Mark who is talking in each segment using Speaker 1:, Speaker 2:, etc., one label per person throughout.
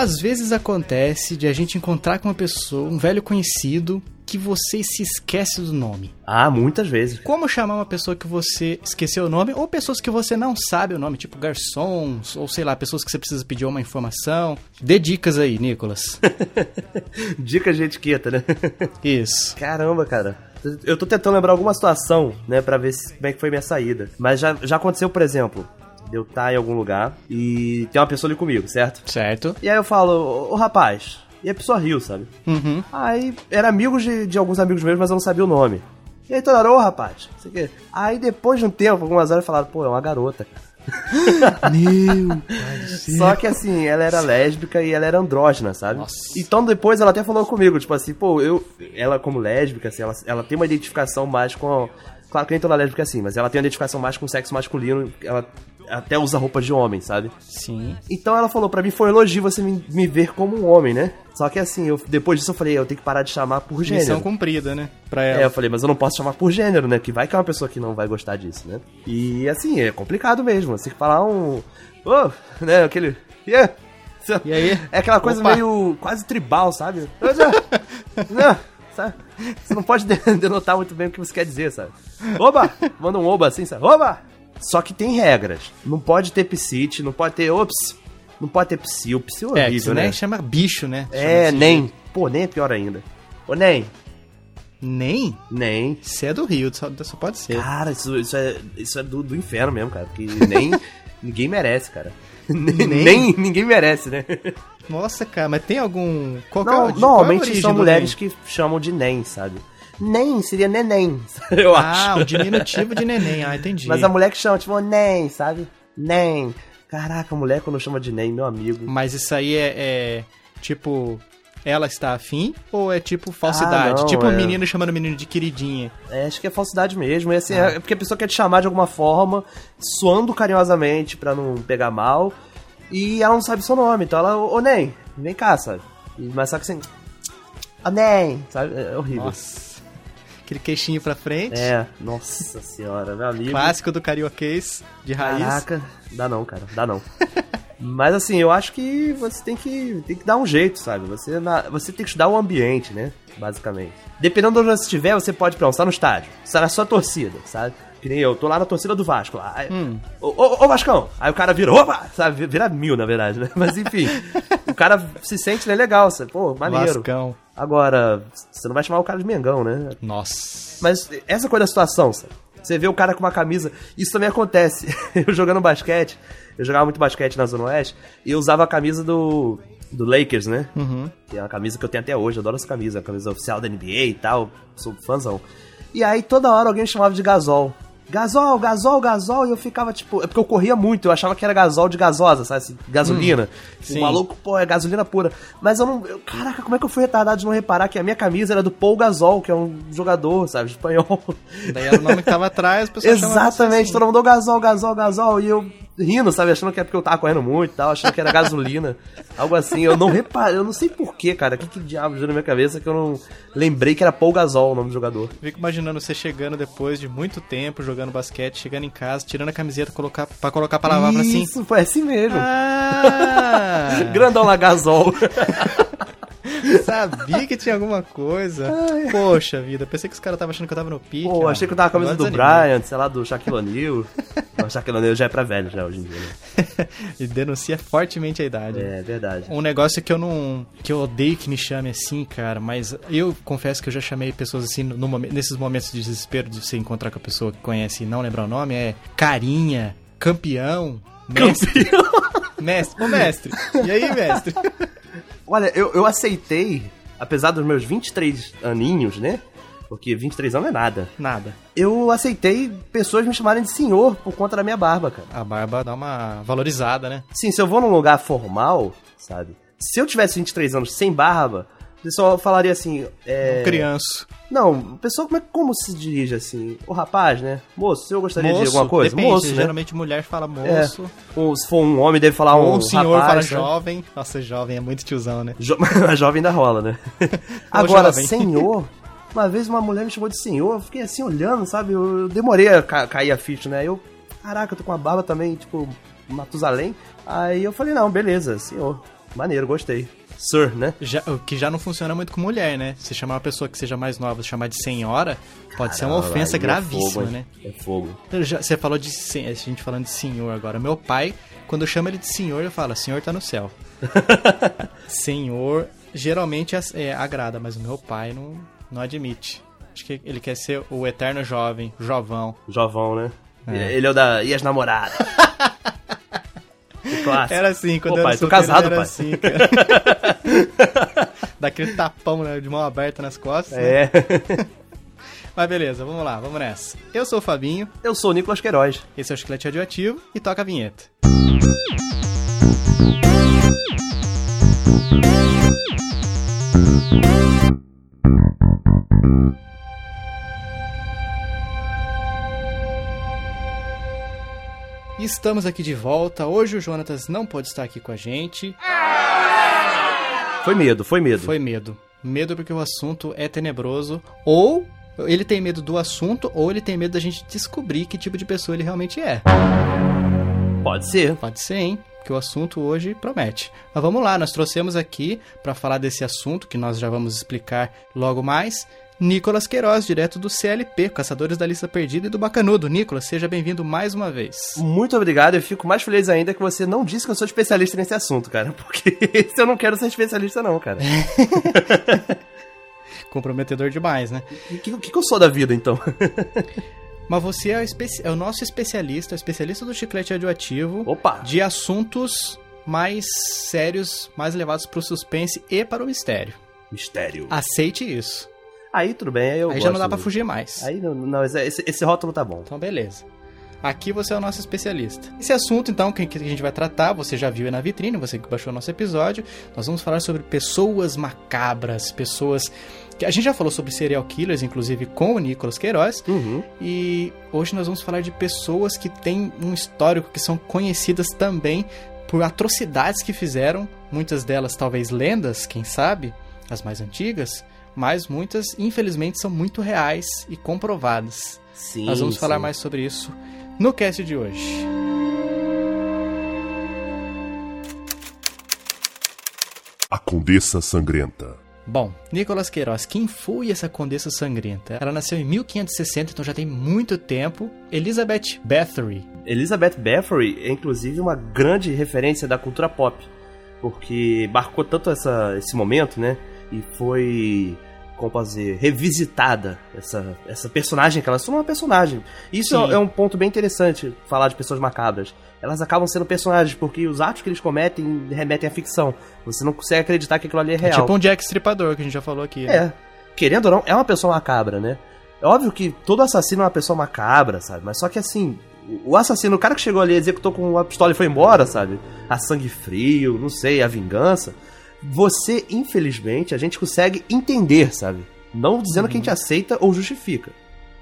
Speaker 1: Às vezes acontece de a gente encontrar com uma pessoa, um velho conhecido, que você se esquece do nome.
Speaker 2: Ah, muitas vezes.
Speaker 1: Como chamar uma pessoa que você esqueceu o nome, ou pessoas que você não sabe o nome, tipo garçons, ou sei lá, pessoas que você precisa pedir uma informação? Dê dicas aí, Nicolas.
Speaker 2: Dica de etiqueta, né?
Speaker 1: Isso.
Speaker 2: Caramba, cara. Eu tô tentando lembrar alguma situação, né, pra ver como é que foi minha saída. Mas já, já aconteceu, por exemplo, de eu estar em algum lugar e tem uma pessoa ali comigo, certo?
Speaker 1: Certo.
Speaker 2: E aí eu falo, ô rapaz, e a pessoa riu, sabe?
Speaker 1: Uhum.
Speaker 2: Aí era amigo de, de alguns amigos meus, mas eu não sabia o nome. E aí toda hora, ô rapaz, não sei o quê. Aí depois de um tempo, algumas horas falaram, pô, é uma garota, cara.
Speaker 1: Meu
Speaker 2: Só que assim, ela era lésbica e ela era andrógena, sabe?
Speaker 1: Nossa.
Speaker 2: Então depois ela até falou comigo, tipo assim, pô, eu. Ela como lésbica, assim, ela, ela tem uma identificação mais com. Claro que nem toda lésbica é assim, mas ela tem uma identificação mais com o sexo masculino, ela até usa roupa de homem, sabe?
Speaker 1: Sim.
Speaker 2: Então ela falou, pra mim foi um elogio você me, me ver como um homem, né? Só que assim, eu, depois disso eu falei, eu tenho que parar de chamar por gênero.
Speaker 1: Missão cumprida, né? Pra ela.
Speaker 2: É, eu falei, mas eu não posso chamar por gênero, né? Que vai que é uma pessoa que não vai gostar disso, né? E assim, é complicado mesmo. Você tem que falar um. Ô, né? Aquele. Yeah.
Speaker 1: E aí?
Speaker 2: É aquela coisa
Speaker 1: Opa.
Speaker 2: meio quase tribal, sabe? Não, sabe? Você não pode de- denotar muito bem o que você quer dizer, sabe? Oba! Manda um oba assim, sabe? Oba! Só que tem regras. Não pode ter psite, não pode ter. Ops! Não pode ter psi. O psi é
Speaker 1: É, que
Speaker 2: horrível,
Speaker 1: isso,
Speaker 2: né?
Speaker 1: né? Chama bicho, né? Chama
Speaker 2: É, nem. Pô, nem é pior ainda. Ô, nem.
Speaker 1: jeito. Nem?
Speaker 2: Nem.
Speaker 1: Você é do Rio, só, só pode ser.
Speaker 2: Cara, isso, isso é, isso é do, do inferno mesmo, cara. Porque nem. ninguém merece, cara. Nem,
Speaker 1: Nem?
Speaker 2: nem ninguém merece, né?
Speaker 1: Nossa, cara, mas tem algum. Qual é
Speaker 2: Não,
Speaker 1: qual é
Speaker 2: normalmente
Speaker 1: origem
Speaker 2: são mulheres
Speaker 1: nem?
Speaker 2: que chamam de nem, sabe? Nem seria neném, eu
Speaker 1: Ah,
Speaker 2: acho.
Speaker 1: o diminutivo de neném. Ah, entendi.
Speaker 2: Mas a mulher que chama, tipo, nem, sabe? Nem. Caraca, a mulher quando chama de nem, meu amigo.
Speaker 1: Mas isso aí é, é, tipo. Ela está afim ou é tipo falsidade?
Speaker 2: Ah, não,
Speaker 1: tipo um
Speaker 2: é.
Speaker 1: menino chamando o menino de queridinha.
Speaker 2: É, acho que é falsidade mesmo. E assim,
Speaker 1: Ah.
Speaker 2: é porque a pessoa quer te chamar de alguma forma, suando carinhosamente pra não pegar mal. E ela não sabe o seu nome. Então ela, ô nem, vem cá, sabe? Mas só que assim. Ô nem, sabe? É horrível.
Speaker 1: Nossa. Aquele queixinho pra frente.
Speaker 2: É, nossa senhora, meu amigo.
Speaker 1: Clássico do carioquês de raiz.
Speaker 2: Caraca, dá não, cara, dá não. Mas assim, eu acho que você tem que, tem que dar um jeito, sabe? Você, na- você tem que estudar o ambiente, né? Basicamente. Dependendo de onde você estiver, você pode, pronto, estar no estádio. Estar na sua torcida, sabe? Que nem eu, tô lá na torcida do Vasco. Lá. Aí, ô, ô, ô, Vascão! Aí o cara vira, opa! Sabe? Vira mil, na verdade, né? Mas enfim, o cara se sente né, legal, sabe? Pô, maneiro.
Speaker 1: Vascão.
Speaker 2: Agora, você não vai chamar o cara de Mengão, né?
Speaker 1: Nossa.
Speaker 2: Mas essa coisa da situação, sabe? Você vê o cara com uma camisa. Isso também acontece. Eu jogando basquete, eu jogava muito basquete na Zona Oeste, e eu usava a camisa do. Do Lakers, né?
Speaker 1: Uhum.
Speaker 2: Que é uma camisa que eu tenho até hoje, eu adoro essa camisa, a camisa oficial da NBA e tal, sou fãzão. E aí toda hora alguém chamava de gasol. Gasol, gasol, gasol, e eu ficava tipo. É porque eu corria muito, eu achava que era gasol de gasosa, sabe? Assim, gasolina. o
Speaker 1: sim.
Speaker 2: maluco, pô, é gasolina pura. Mas eu não. eu- caraca, como é que eu fui retardado de não reparar que a minha camisa era do Paul Gasol, que é um jogador, sabe, espanhol.
Speaker 1: Daí era o nome que tava atrás, o pessoal
Speaker 2: Exatamente,
Speaker 1: assim.
Speaker 2: todo mundo, "Ô, gasol, gasol, gasol, e eu rindo, sabe, achando que é porque eu tava correndo muito e tal, achando que era gasolina, algo assim. Eu não reparei, eu não sei porquê, cara, o que, que diabo deu na minha cabeça que eu não lembrei que era Paul Gasol o nome do jogador.
Speaker 1: Fico imaginando você chegando depois de muito tempo jogando basquete, chegando em casa, tirando a camiseta colocar, pra colocar pra lavar pra assim.
Speaker 2: Isso, foi assim mesmo.
Speaker 1: Ah!
Speaker 2: Grandão lá, gasol.
Speaker 1: Sabia que tinha alguma coisa. Poxa vida, pensei que os caras estavam achando que eu tava no pique.
Speaker 2: Pô, achei que eu tava com a camisa do
Speaker 1: desanimei.
Speaker 2: Bryant, sei lá, do Shaquille O'Neal. O Shaquille O'Neal já é pra velho já hoje em dia, né?
Speaker 1: e denuncia fortemente a idade.
Speaker 2: É, verdade.
Speaker 1: Um negócio que eu não. que eu odeio que me chame assim, cara, mas eu confesso que eu já chamei pessoas assim no, momen- nesses momentos de desespero de você encontrar com a pessoa que conhece e não lembrar o nome, é carinha, campeão, mestre. Mestre, ô mestre. E aí, mestre?
Speaker 2: Olha, eu, eu aceitei, apesar dos meus 23 aninhos, né? Porque 23 anos não é nada.
Speaker 1: Nada.
Speaker 2: Eu aceitei pessoas me chamarem de senhor por conta da minha barba, cara.
Speaker 1: A barba dá uma valorizada, né?
Speaker 2: Sim, se eu vou num lugar formal, sabe? Se eu tivesse 23 anos sem barba, o pessoal falaria assim. É...
Speaker 1: Criança.
Speaker 2: Não, pessoa, como, é, como se dirige assim? O rapaz, né? Moço, se eu gostaria de
Speaker 1: Moço,
Speaker 2: alguma coisa?
Speaker 1: depende,
Speaker 2: Moço, né?
Speaker 1: geralmente mulher fala
Speaker 2: É.
Speaker 1: moço.
Speaker 2: Ou se for um homem, deve falar um.
Speaker 1: Ou um senhor
Speaker 2: rapaz,
Speaker 1: fala
Speaker 2: né?
Speaker 1: jovem. Nossa, jovem é muito tiozão, né?
Speaker 2: Jo... a jovem ainda rola, né? Agora, senhor. Uma vez uma mulher me chamou de senhor, eu fiquei assim olhando, sabe? Eu, eu demorei a ca- cair a ficha, né? Eu, caraca, eu tô com a barba também, tipo, Matusalém. Aí eu falei, não, beleza, senhor. Maneiro, gostei. Sir, né?
Speaker 1: Já, o que já não funciona muito com mulher, né? Se chamar uma pessoa que seja mais nova, chamar de senhora, pode ser uma ofensa
Speaker 2: aí é
Speaker 1: gravíssima,
Speaker 2: fogo,
Speaker 1: né?
Speaker 2: É fogo.
Speaker 1: Já- você falou de sen- a gente falando de senhor agora. Meu pai, quando eu chamo ele de senhor, eu falo, senhor tá no céu. senhor geralmente é- é, agrada, mas o meu pai não, não admite. Acho que ele quer ser o eterno jovem, jovão.
Speaker 2: Jovão, né?
Speaker 1: É.
Speaker 2: Ele é o da. E as namoradas? Clássico.
Speaker 1: Era assim, quando
Speaker 2: Pô,
Speaker 1: eu
Speaker 2: pai,
Speaker 1: era
Speaker 2: tô casado,
Speaker 1: era
Speaker 2: pai.
Speaker 1: assim, cara. Daquele tapão né, de mão aberta nas costas. né?
Speaker 2: É.
Speaker 1: Mas beleza, vamos lá, vamos nessa. Eu sou o Fabinho,
Speaker 2: Eu sou o Nicolas Queiroz.
Speaker 1: esse é o Chiclete Radioativo e toca a vinheta. E Estamos aqui de volta. Hoje o Jonatas não pode estar aqui com a gente.
Speaker 2: Foi medo, foi medo.
Speaker 1: Foi medo. Medo porque o assunto é tenebroso. Ou ele tem medo do assunto, ou ele tem medo da gente descobrir que tipo de pessoa ele realmente é.
Speaker 2: Pode ser.
Speaker 1: Pode ser, hein? Que o assunto hoje promete. Mas vamos lá, nós trouxemos aqui para falar desse assunto que nós já vamos explicar logo mais. Nicolas Queiroz, direto do CLP, Caçadores da Lista Perdida e do Bacanudo. Nicolas, seja bem-vindo mais uma vez.
Speaker 2: Muito obrigado. Eu fico mais feliz ainda que você não disse que eu sou especialista nesse assunto, cara. Porque eu não quero ser especialista, não, cara.
Speaker 1: Comprometedor demais, né?
Speaker 2: O que, que, que eu sou da vida, então?
Speaker 1: Mas você é o, especi- é o nosso especialista, o especialista do chiclete radioativo.
Speaker 2: Opa!
Speaker 1: de assuntos mais sérios, mais levados para o suspense e para o mistério.
Speaker 2: Mistério.
Speaker 1: Aceite isso.
Speaker 2: Aí tudo bem, aí eu
Speaker 1: Aí já não dá pra
Speaker 2: mesmo.
Speaker 1: fugir mais.
Speaker 2: Aí não, não esse, esse rótulo tá bom.
Speaker 1: Então, beleza. Aqui você é o nosso especialista. Esse assunto, então, que, que a gente vai tratar, você já viu na vitrine, você que baixou o nosso episódio. Nós vamos falar sobre pessoas macabras, pessoas. que A gente já falou sobre serial killers, inclusive com o Nicolas Queiroz.
Speaker 2: Uhum.
Speaker 1: E hoje nós vamos falar de pessoas que têm um histórico, que são conhecidas também por atrocidades que fizeram, muitas delas talvez lendas, quem sabe, as mais antigas, mas muitas, infelizmente, são muito reais e comprovadas.
Speaker 2: Sim.
Speaker 1: nós vamos falar
Speaker 2: sim.
Speaker 1: mais sobre isso no cast de hoje.
Speaker 3: A Condessa Sangrenta.
Speaker 1: Bom, Nicolas Queiroz, quem foi essa Condessa Sangrenta? Ela nasceu em 1560, então já tem muito tempo. Elizabeth Bathory.
Speaker 2: Elizabeth Bathory é inclusive uma grande referência da cultura pop, porque marcou tanto essa, esse momento, né? E foi, como posso dizer, revisitada essa, essa personagem que ela é uma personagem. Isso
Speaker 1: Sim.
Speaker 2: é, é um ponto bem interessante falar de pessoas macabras. Elas acabam sendo personagens porque os atos que eles cometem remetem à ficção. Você não consegue acreditar que aquilo ali é
Speaker 1: É
Speaker 2: real.
Speaker 1: tipo um Jack Stripador, que a gente já falou aqui. né?
Speaker 2: É. Querendo ou não, é uma pessoa macabra, né? É óbvio que todo assassino é uma pessoa macabra, sabe? Mas só que assim, o assassino, o cara que chegou ali, executou com uma pistola e foi embora, sabe? A sangue frio, não sei, a vingança. Você, infelizmente, a gente consegue entender, sabe? Não dizendo que a gente aceita ou justifica.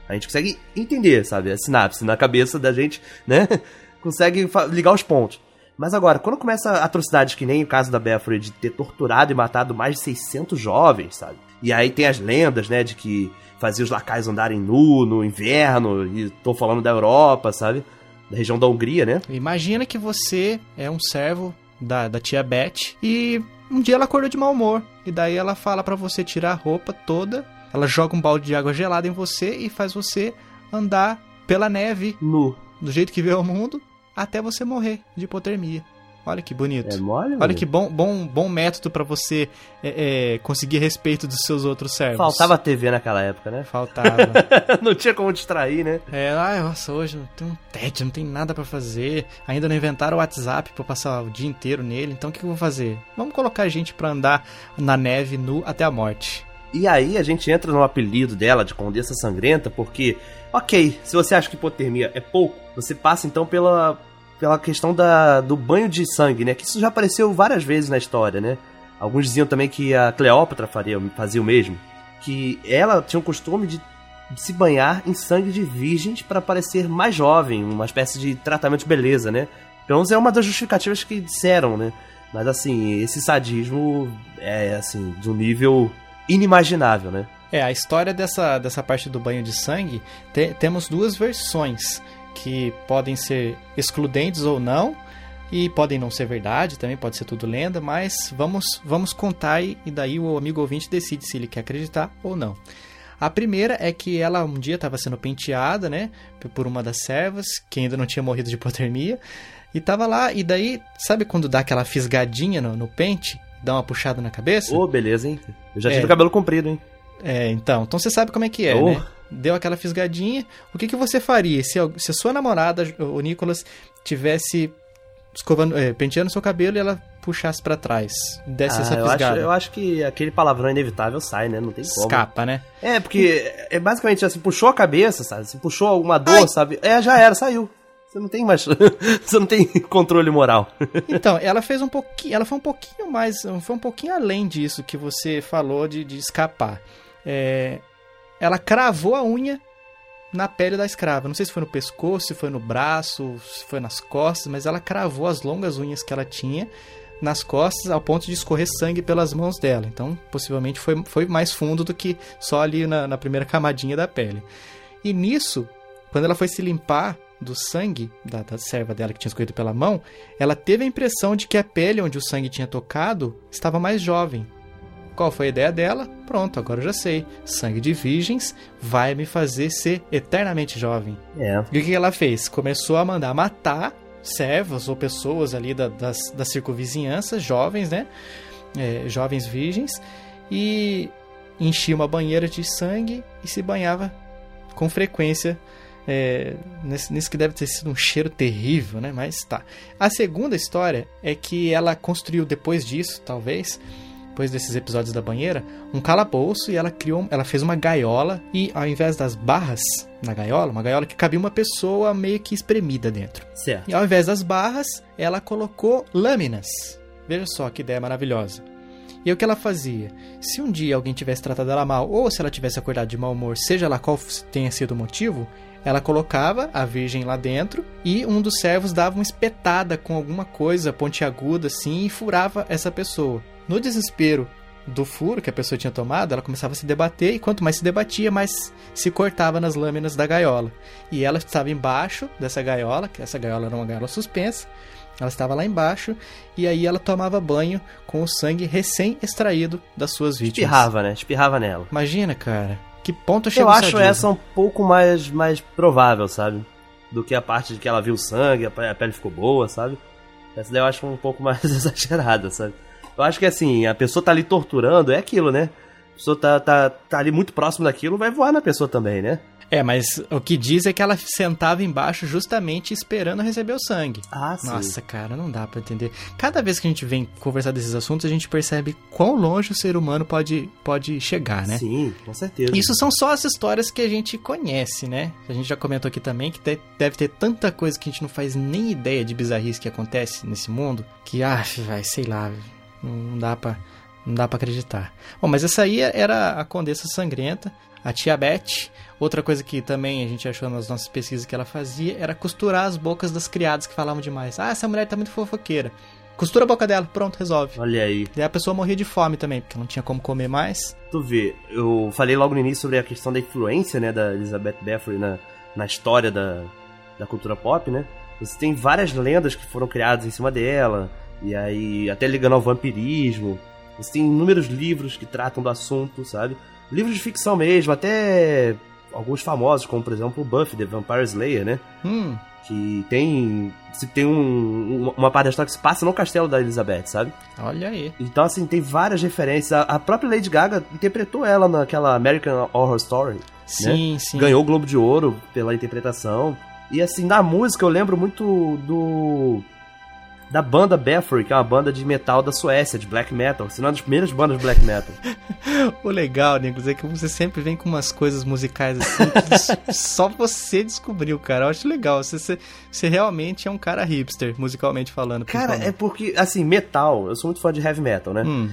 Speaker 2: A gente consegue entender, sabe? A sinapse na cabeça da gente, né? consegue ligar os pontos. Mas agora, quando começa atrocidades que nem o caso da Belfry de ter torturado e matado mais de 600 jovens, sabe? E aí tem as lendas, né, de que fazia os lacais andarem nu no inverno, e tô falando da Europa, sabe? Da região da Hungria, né?
Speaker 1: Imagina que você é um servo da, da tia Beth e um dia ela acordou de mau humor. E daí ela fala pra você tirar a roupa toda, ela joga um balde de água gelada em você e faz você andar pela neve,
Speaker 2: Nu.
Speaker 1: do jeito que vê o mundo, até você morrer de hipotermia. Olha que bonito.
Speaker 2: É mole,
Speaker 1: Olha que bom, bom, bom método pra você é, é, conseguir respeito dos seus outros servos.
Speaker 2: Faltava TV naquela época, né?
Speaker 1: Faltava.
Speaker 2: não tinha como distrair, né?
Speaker 1: É, ai, nossa, hoje eu tenho um tédio, não tem nada pra fazer. Ainda não inventaram o WhatsApp pra eu passar o dia inteiro nele, então o que eu vou fazer? Vamos colocar a gente pra andar na neve nu até a morte.
Speaker 2: E aí a gente entra no apelido dela de Condessa Sangrenta, porque, ok, se você acha que hipotermia é pouco, você passa então pela, pela questão da, do banho de sangue, né? Que isso já apareceu várias vezes na história, né? Alguns diziam também que a Cleópatra faria, fazia o mesmo. Que ela tinha o costume de se banhar em sangue de virgens para parecer mais jovem, uma espécie de tratamento de beleza, né? Pelo menos é uma das justificativas que disseram, né? Mas assim, esse sadismo é assim, de um nível inimaginável, né?
Speaker 1: É, a história dessa, dessa parte do banho de sangue, te- temos duas versões que podem ser excludentes ou não, E podem não ser verdade, também pode ser tudo lenda, mas vamos, vamos contar e, e daí o amigo ouvinte decide se ele quer acreditar ou não. A primeira é que ela um dia estava sendo penteada, né, por uma das servas, que ainda não tinha morrido de hipotermia, e tava lá, e daí, sabe quando dá aquela fisgadinha no, no pente? Dá uma puxada na cabeça?
Speaker 2: Ô, beleza, hein? Eu já
Speaker 1: É.
Speaker 2: tive o cabelo comprido, hein?
Speaker 1: É, então. Então você sabe como é que é,
Speaker 2: Oh.
Speaker 1: né? Deu aquela fisgadinha. O que, que você faria se, se a sua namorada, o Nicolas, tivesse escovando, é, penteando seu cabelo e ela puxasse pra trás? Desse essa
Speaker 2: Ah, eu, acho,
Speaker 1: fisgada.
Speaker 2: eu acho que aquele palavrão inevitável sai, né? Não tem como.
Speaker 1: Escapa, né?
Speaker 2: É, porque é basicamente assim, puxou a cabeça, sabe? Se puxou alguma dor,
Speaker 1: Ai.
Speaker 2: sabe? É, já era, saiu. Você não tem mais. você não tem controle moral.
Speaker 1: Então, ela fez um pouquinho. Ela foi um pouquinho mais. Foi um pouquinho além disso que você falou de, de escapar. É, ela cravou a unha na pele da escrava. Não sei se foi no pescoço, se foi no braço, se foi nas costas, mas ela cravou as longas unhas que ela tinha nas costas ao ponto de escorrer sangue pelas mãos dela. Então, possivelmente foi, foi mais fundo do que só ali na, na primeira camadinha da pele. E nisso, quando ela foi se limpar do sangue da, da serva dela que tinha escorrido pela mão, ela teve a impressão de que a pele onde o sangue tinha tocado estava mais jovem. Qual foi a ideia dela? Pronto, agora eu já sei. Sangue de virgens vai me fazer ser eternamente jovem.
Speaker 2: É.
Speaker 1: E o que ela fez? Começou a mandar matar servas ou pessoas ali da, das, da circunvizinhança, jovens, né? É, jovens virgens, e enchia uma banheira de sangue e se banhava com frequência. É, nesse, nesse que deve ter sido um cheiro terrível, né? Mas tá. A segunda história é que ela construiu depois disso, talvez, depois desses episódios da banheira, um calabouço e ela criou, ela fez uma gaiola e ao invés das barras na gaiola, uma gaiola que cabia uma pessoa meio que espremida dentro.
Speaker 2: Certo.
Speaker 1: E ao invés das barras, ela colocou lâminas. Veja só que ideia maravilhosa. E o que ela fazia? Se um dia alguém tivesse tratado ela mal, ou se ela tivesse acordado de mau humor, seja lá qual tenha sido o motivo, ela colocava a virgem lá dentro e um dos servos dava uma espetada com alguma coisa pontiaguda assim e furava essa pessoa. No desespero do furo que a pessoa tinha tomado, ela começava a se debater e quanto mais se debatia, mais se cortava nas lâminas da gaiola. E ela estava embaixo dessa gaiola, que essa gaiola era uma gaiola suspensa. Ela estava lá embaixo e aí ela tomava banho com o sangue recém-extraído das suas vítimas.
Speaker 2: Espirrava, né? Espirrava nela.
Speaker 1: Imagina, cara. Que ponto chegou
Speaker 2: Eu acho
Speaker 1: sadismo.
Speaker 2: essa um pouco mais, mais provável, sabe? Do que a parte de que ela viu sangue, a pele ficou boa, sabe? Essa daí eu acho um pouco mais exagerada, sabe? Eu acho que assim, a pessoa tá ali torturando, é aquilo, né? A pessoa tá, tá, tá ali muito próximo daquilo, vai voar na pessoa também, né?
Speaker 1: É, mas o que diz é que ela sentava embaixo justamente esperando receber o sangue.
Speaker 2: Ah, sim.
Speaker 1: Nossa, cara, não dá pra entender. Cada vez que a gente vem conversar desses assuntos, a gente percebe quão longe o ser humano pode, pode chegar, né?
Speaker 2: Sim, com certeza.
Speaker 1: Isso são só as histórias que a gente conhece, né? A gente já comentou aqui também que deve ter tanta coisa que a gente não faz nem ideia de bizarrice que acontece nesse mundo, que, ah, vai, sei lá, não dá pra, não dá pra acreditar. Bom, mas essa aí era a Condessa Sangrenta, a tia Beth. Outra coisa que também a gente achou nas nossas pesquisas que ela fazia era costurar as bocas das criadas que falavam demais. Ah, essa mulher tá muito fofoqueira. Costura a boca dela, pronto, resolve.
Speaker 2: Olha aí.
Speaker 1: E a pessoa morria de fome também, porque não tinha como comer mais.
Speaker 2: Tu vê, eu falei logo no início sobre a questão da influência, né, da Elizabeth Bathory na, na história da, da cultura pop, né? Você tem várias lendas que foram criadas em cima dela, e aí até ligando ao vampirismo. Tem inúmeros livros que tratam do assunto, sabe? Livros de ficção mesmo, até alguns famosos, como por exemplo o Buffy, The Vampire Slayer, né?
Speaker 1: Hum,
Speaker 2: Que tem. Se tem um, um- uma parte da história que se passa no castelo da Elizabeth, sabe?
Speaker 1: olha aí.
Speaker 2: Então, assim, tem várias referências. A, a própria Lady Gaga interpretou ela naquela American Horror Story.
Speaker 1: Sim, sim.
Speaker 2: Ganhou o Globo de Ouro pela interpretação. E, assim, na música eu lembro muito do. Da banda Bathory, que é uma banda de metal da Suécia, de black metal. Se não é uma das primeiras bandas de black metal.
Speaker 1: O legal, Nicolas, é que você sempre vem com umas coisas musicais assim que só você descobriu, cara. Eu acho legal. Você, você, você realmente é um cara hipster, musicalmente falando.
Speaker 2: Cara, é porque, assim, metal. Eu sou muito fã de heavy metal, né?
Speaker 1: Hum,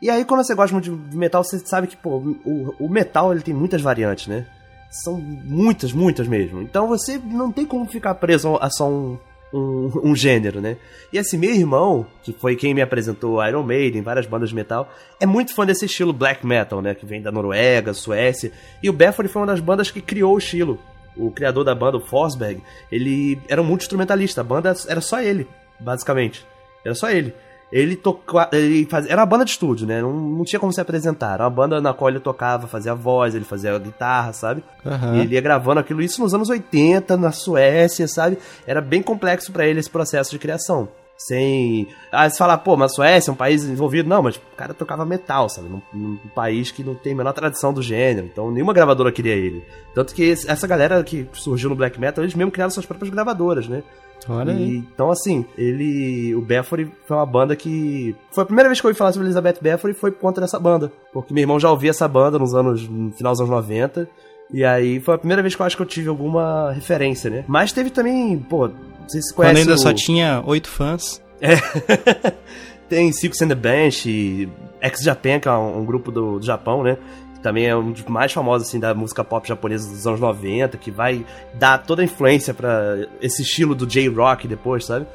Speaker 2: E aí, quando você gosta muito de metal, você sabe que, pô, o, o metal ele tem muitas variantes, né? São muitas, muitas mesmo. Então você não tem como ficar preso a só um, um, um gênero, né? E assim, meu irmão, que foi quem me apresentou Iron Maiden, várias bandas de metal, é muito fã desse estilo black metal, né? Que vem da Noruega, Suécia. E o Bathory foi uma das bandas que criou o estilo. O criador da banda, o Forsberg, ele era um multi-instrumentalista. A banda era só ele. basicamente. Era só ele. Ele tocava. Ele fazia, era uma banda de estúdio, né? Não, não tinha como se apresentar. Era uma banda na qual ele tocava, fazia a voz, ele fazia a guitarra, sabe?
Speaker 1: Aham.
Speaker 2: E ele ia gravando aquilo, isso nos anos 80, na Suécia, sabe? Era bem complexo pra ele esse processo de criação. Sem. Ah, você fala, pô, mas a Suécia é um país desenvolvido. Não, mas o cara tocava metal, sabe? Num, num país que não tem a menor tradição do gênero. Então nenhuma gravadora queria ele. Tanto que essa galera que surgiu no black metal, eles mesmo criaram suas próprias gravadoras, né?
Speaker 1: Olha
Speaker 2: E,
Speaker 1: aí.
Speaker 2: então, assim, ele. O Bathory foi uma banda que. Foi a primeira vez que eu ouvi falar sobre Elizabeth Bathory foi por conta dessa banda. Porque meu irmão já ouvia essa banda nos anos. no final dos anos 90. E aí foi a primeira vez que eu acho que eu tive alguma referência, né? Mas teve também, pô, sei se você
Speaker 1: Quando ainda
Speaker 2: o...
Speaker 1: só tinha oito fãs.
Speaker 2: Tem Six and the Bench, Ex-Japan, que é um, um grupo do, do Japão, né? Também é um dos mais famosos, assim, da música pop japonesa dos anos 90, que vai dar toda a influência pra esse estilo do J-Rock depois, sabe?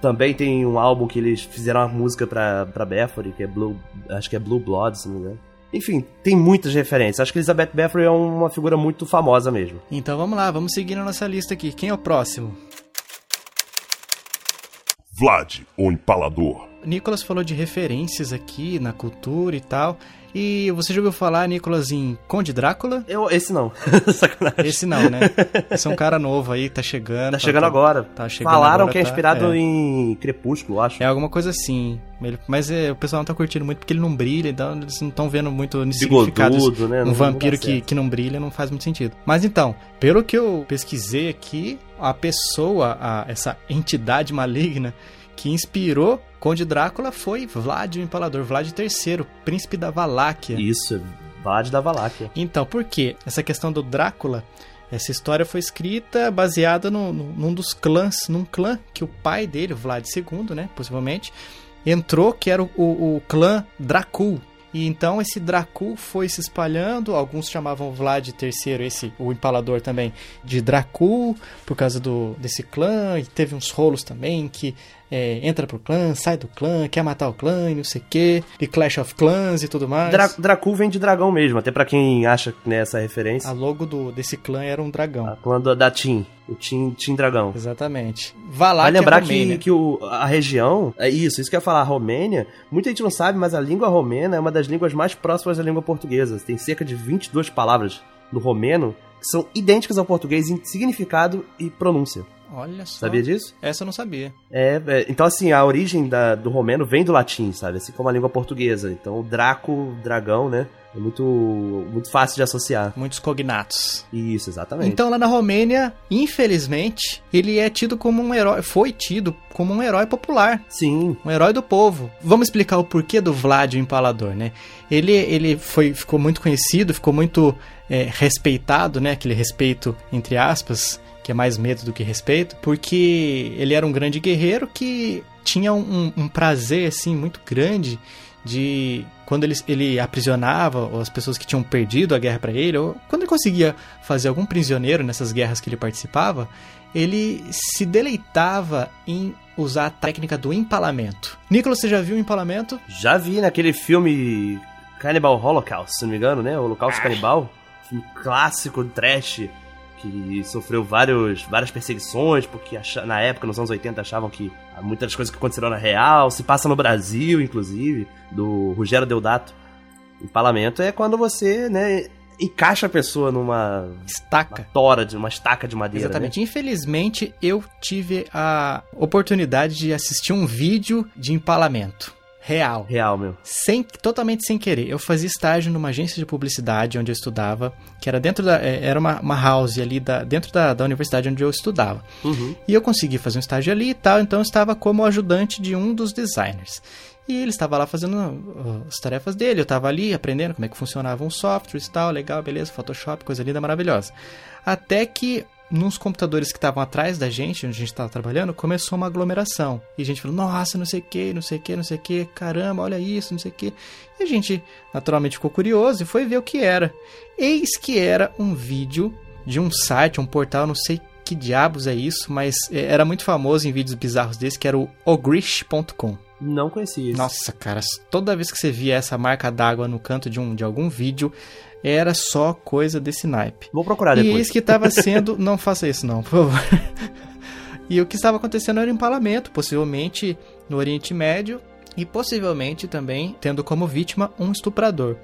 Speaker 2: Também tem um álbum que eles fizeram uma música pra, pra Bathory, que é Blue... Acho que é Blue Blood, se não me engano. Enfim, tem muitas referências. Acho que Elizabeth Bathory é uma figura muito famosa mesmo.
Speaker 1: Então vamos lá, vamos seguir na nossa lista aqui. Quem é o próximo?
Speaker 3: Vlad, o Empalador.
Speaker 1: Nicolas falou de referências aqui na cultura e tal. E você já ouviu falar, Nicolas, em Conde Drácula?
Speaker 2: Eu, esse não. Sacanagem.
Speaker 1: Esse não, né? Esse é um cara novo aí, tá chegando.
Speaker 2: Tá chegando agora.
Speaker 1: Tá chegando
Speaker 2: Falaram
Speaker 1: agora,
Speaker 2: que é
Speaker 1: tá-
Speaker 2: inspirado
Speaker 1: é.
Speaker 2: em Crepúsculo, acho.
Speaker 1: É alguma coisa assim. Mas é, o pessoal não tá curtindo muito porque ele não brilha, então eles não estão vendo muito nesse significado.
Speaker 2: Né?
Speaker 1: Um
Speaker 2: Não-
Speaker 1: vampiro que, que não brilha não faz muito sentido. Mas então, pelo que eu pesquisei aqui, a pessoa, a- essa entidade maligna que inspirou Conde Drácula foi Vlad o Empalador, Vlad III, príncipe da Valáquia.
Speaker 2: Isso, Vlad da Valáquia.
Speaker 1: Então, por quê? Essa questão do Drácula, essa história foi escrita baseada no, no- num dos clãs, num clã que o pai dele, o Vlad II, né, possivelmente, entrou, que era o, o- o clã Dracul. E então esse Dracul foi se espalhando, alguns chamavam Vlad III, esse, o empalador também, de Dracul, por causa do, desse clã, e teve uns rolos também que é, entra pro clã, sai do clã, quer matar o clã e não sei o que, e Clash of Clans e tudo mais.
Speaker 2: Dra Dracul vem de dragão mesmo, até pra quem acha né, essa referência.
Speaker 1: A logo do, desse clã era um dragão.
Speaker 2: A clã da, da Tim, o Tim, Tim Dragão.
Speaker 1: Exatamente.
Speaker 2: Vai
Speaker 1: Valáquia
Speaker 2: lembrar
Speaker 1: Romênia.
Speaker 2: que, que o, a região, é isso, isso que eu ia falar, a Romênia, muita gente não sabe, mas a língua romena é uma das línguas mais próximas da língua portuguesa. Tem cerca de 22 palavras no romeno que são idênticas ao português em significado e pronúncia.
Speaker 1: Olha só.
Speaker 2: Sabia disso?
Speaker 1: Essa eu não sabia.
Speaker 2: É, é, então assim, a origem da- do romeno vem do latim, sabe? Assim como a língua portuguesa. Então o Draco, dragão, né? É muito, muito fácil de associar.
Speaker 1: Muitos cognatos.
Speaker 2: Isso, exatamente.
Speaker 1: Então lá na Romênia, infelizmente, ele é tido como um herói, foi tido como um herói popular,
Speaker 2: Sim,
Speaker 1: um herói do povo. Vamos explicar o porquê do Vlad o Empalador, né? Ele, ele foi, ficou muito conhecido, ficou muito é, respeitado, né? Aquele respeito entre aspas, que é mais medo do que respeito, porque ele era um grande guerreiro que tinha um, um prazer assim muito grande de quando ele, ele aprisionava as pessoas que tinham perdido a guerra para ele, ou quando ele conseguia fazer algum prisioneiro nessas guerras que ele participava, ele se deleitava em usar a técnica do empalamento. Nicolas, você já viu o empalamento?
Speaker 2: já vi naquele filme Cannibal Holocaust, se não me engano, né? Holocausto Canibal. Filme clássico, trash, que sofreu vários, várias perseguições, porque acha- na época, nos anos 80, achavam que muitas das coisas que aconteceram na real, se passa no Brasil, inclusive, do Rogério Deodato. Empalamento é quando você, né, encaixa a pessoa numa, uma
Speaker 1: Estaca.
Speaker 2: tora, de uma estaca de madeira. né?
Speaker 1: Exatamente. Infelizmente, eu tive a oportunidade de assistir um vídeo de empalamento real.
Speaker 2: Real, meu.
Speaker 1: Sem, totalmente sem querer. Eu fazia estágio numa agência de publicidade onde eu estudava, que era dentro da. eh, Era uma, uma house ali da, dentro da, da universidade onde eu estudava.
Speaker 2: Uhum.
Speaker 1: E eu consegui fazer um estágio ali e tal, então eu estava como ajudante de um dos designers. E ele estava lá fazendo uh, as tarefas dele, eu estava ali aprendendo como é que funcionavam os softwares e tal, legal, beleza, Photoshop, coisa linda, maravilhosa. Até que nos computadores que estavam atrás da gente, onde a gente estava trabalhando, começou uma aglomeração. E a gente falou, nossa, não sei o que, não sei o que, não sei o que, caramba, olha isso, não sei o que. E a gente naturalmente ficou curioso e foi ver o que era. Eis que era um vídeo de um site, um portal, não sei que diabos é isso, mas é, era muito famoso em vídeos bizarros desse, que era o ogrish.com.
Speaker 2: Não conhecia isso.
Speaker 1: Nossa, cara, toda vez que você via essa marca d'água no canto de, um, de algum vídeo, era só coisa desse naipe.
Speaker 2: Vou procurar
Speaker 1: E
Speaker 2: depois.
Speaker 1: isso que estava sendo. Não faça isso, não, por favor. E o que estava acontecendo era um empalamento, possivelmente no Oriente Médio e possivelmente também tendo como vítima um estuprador,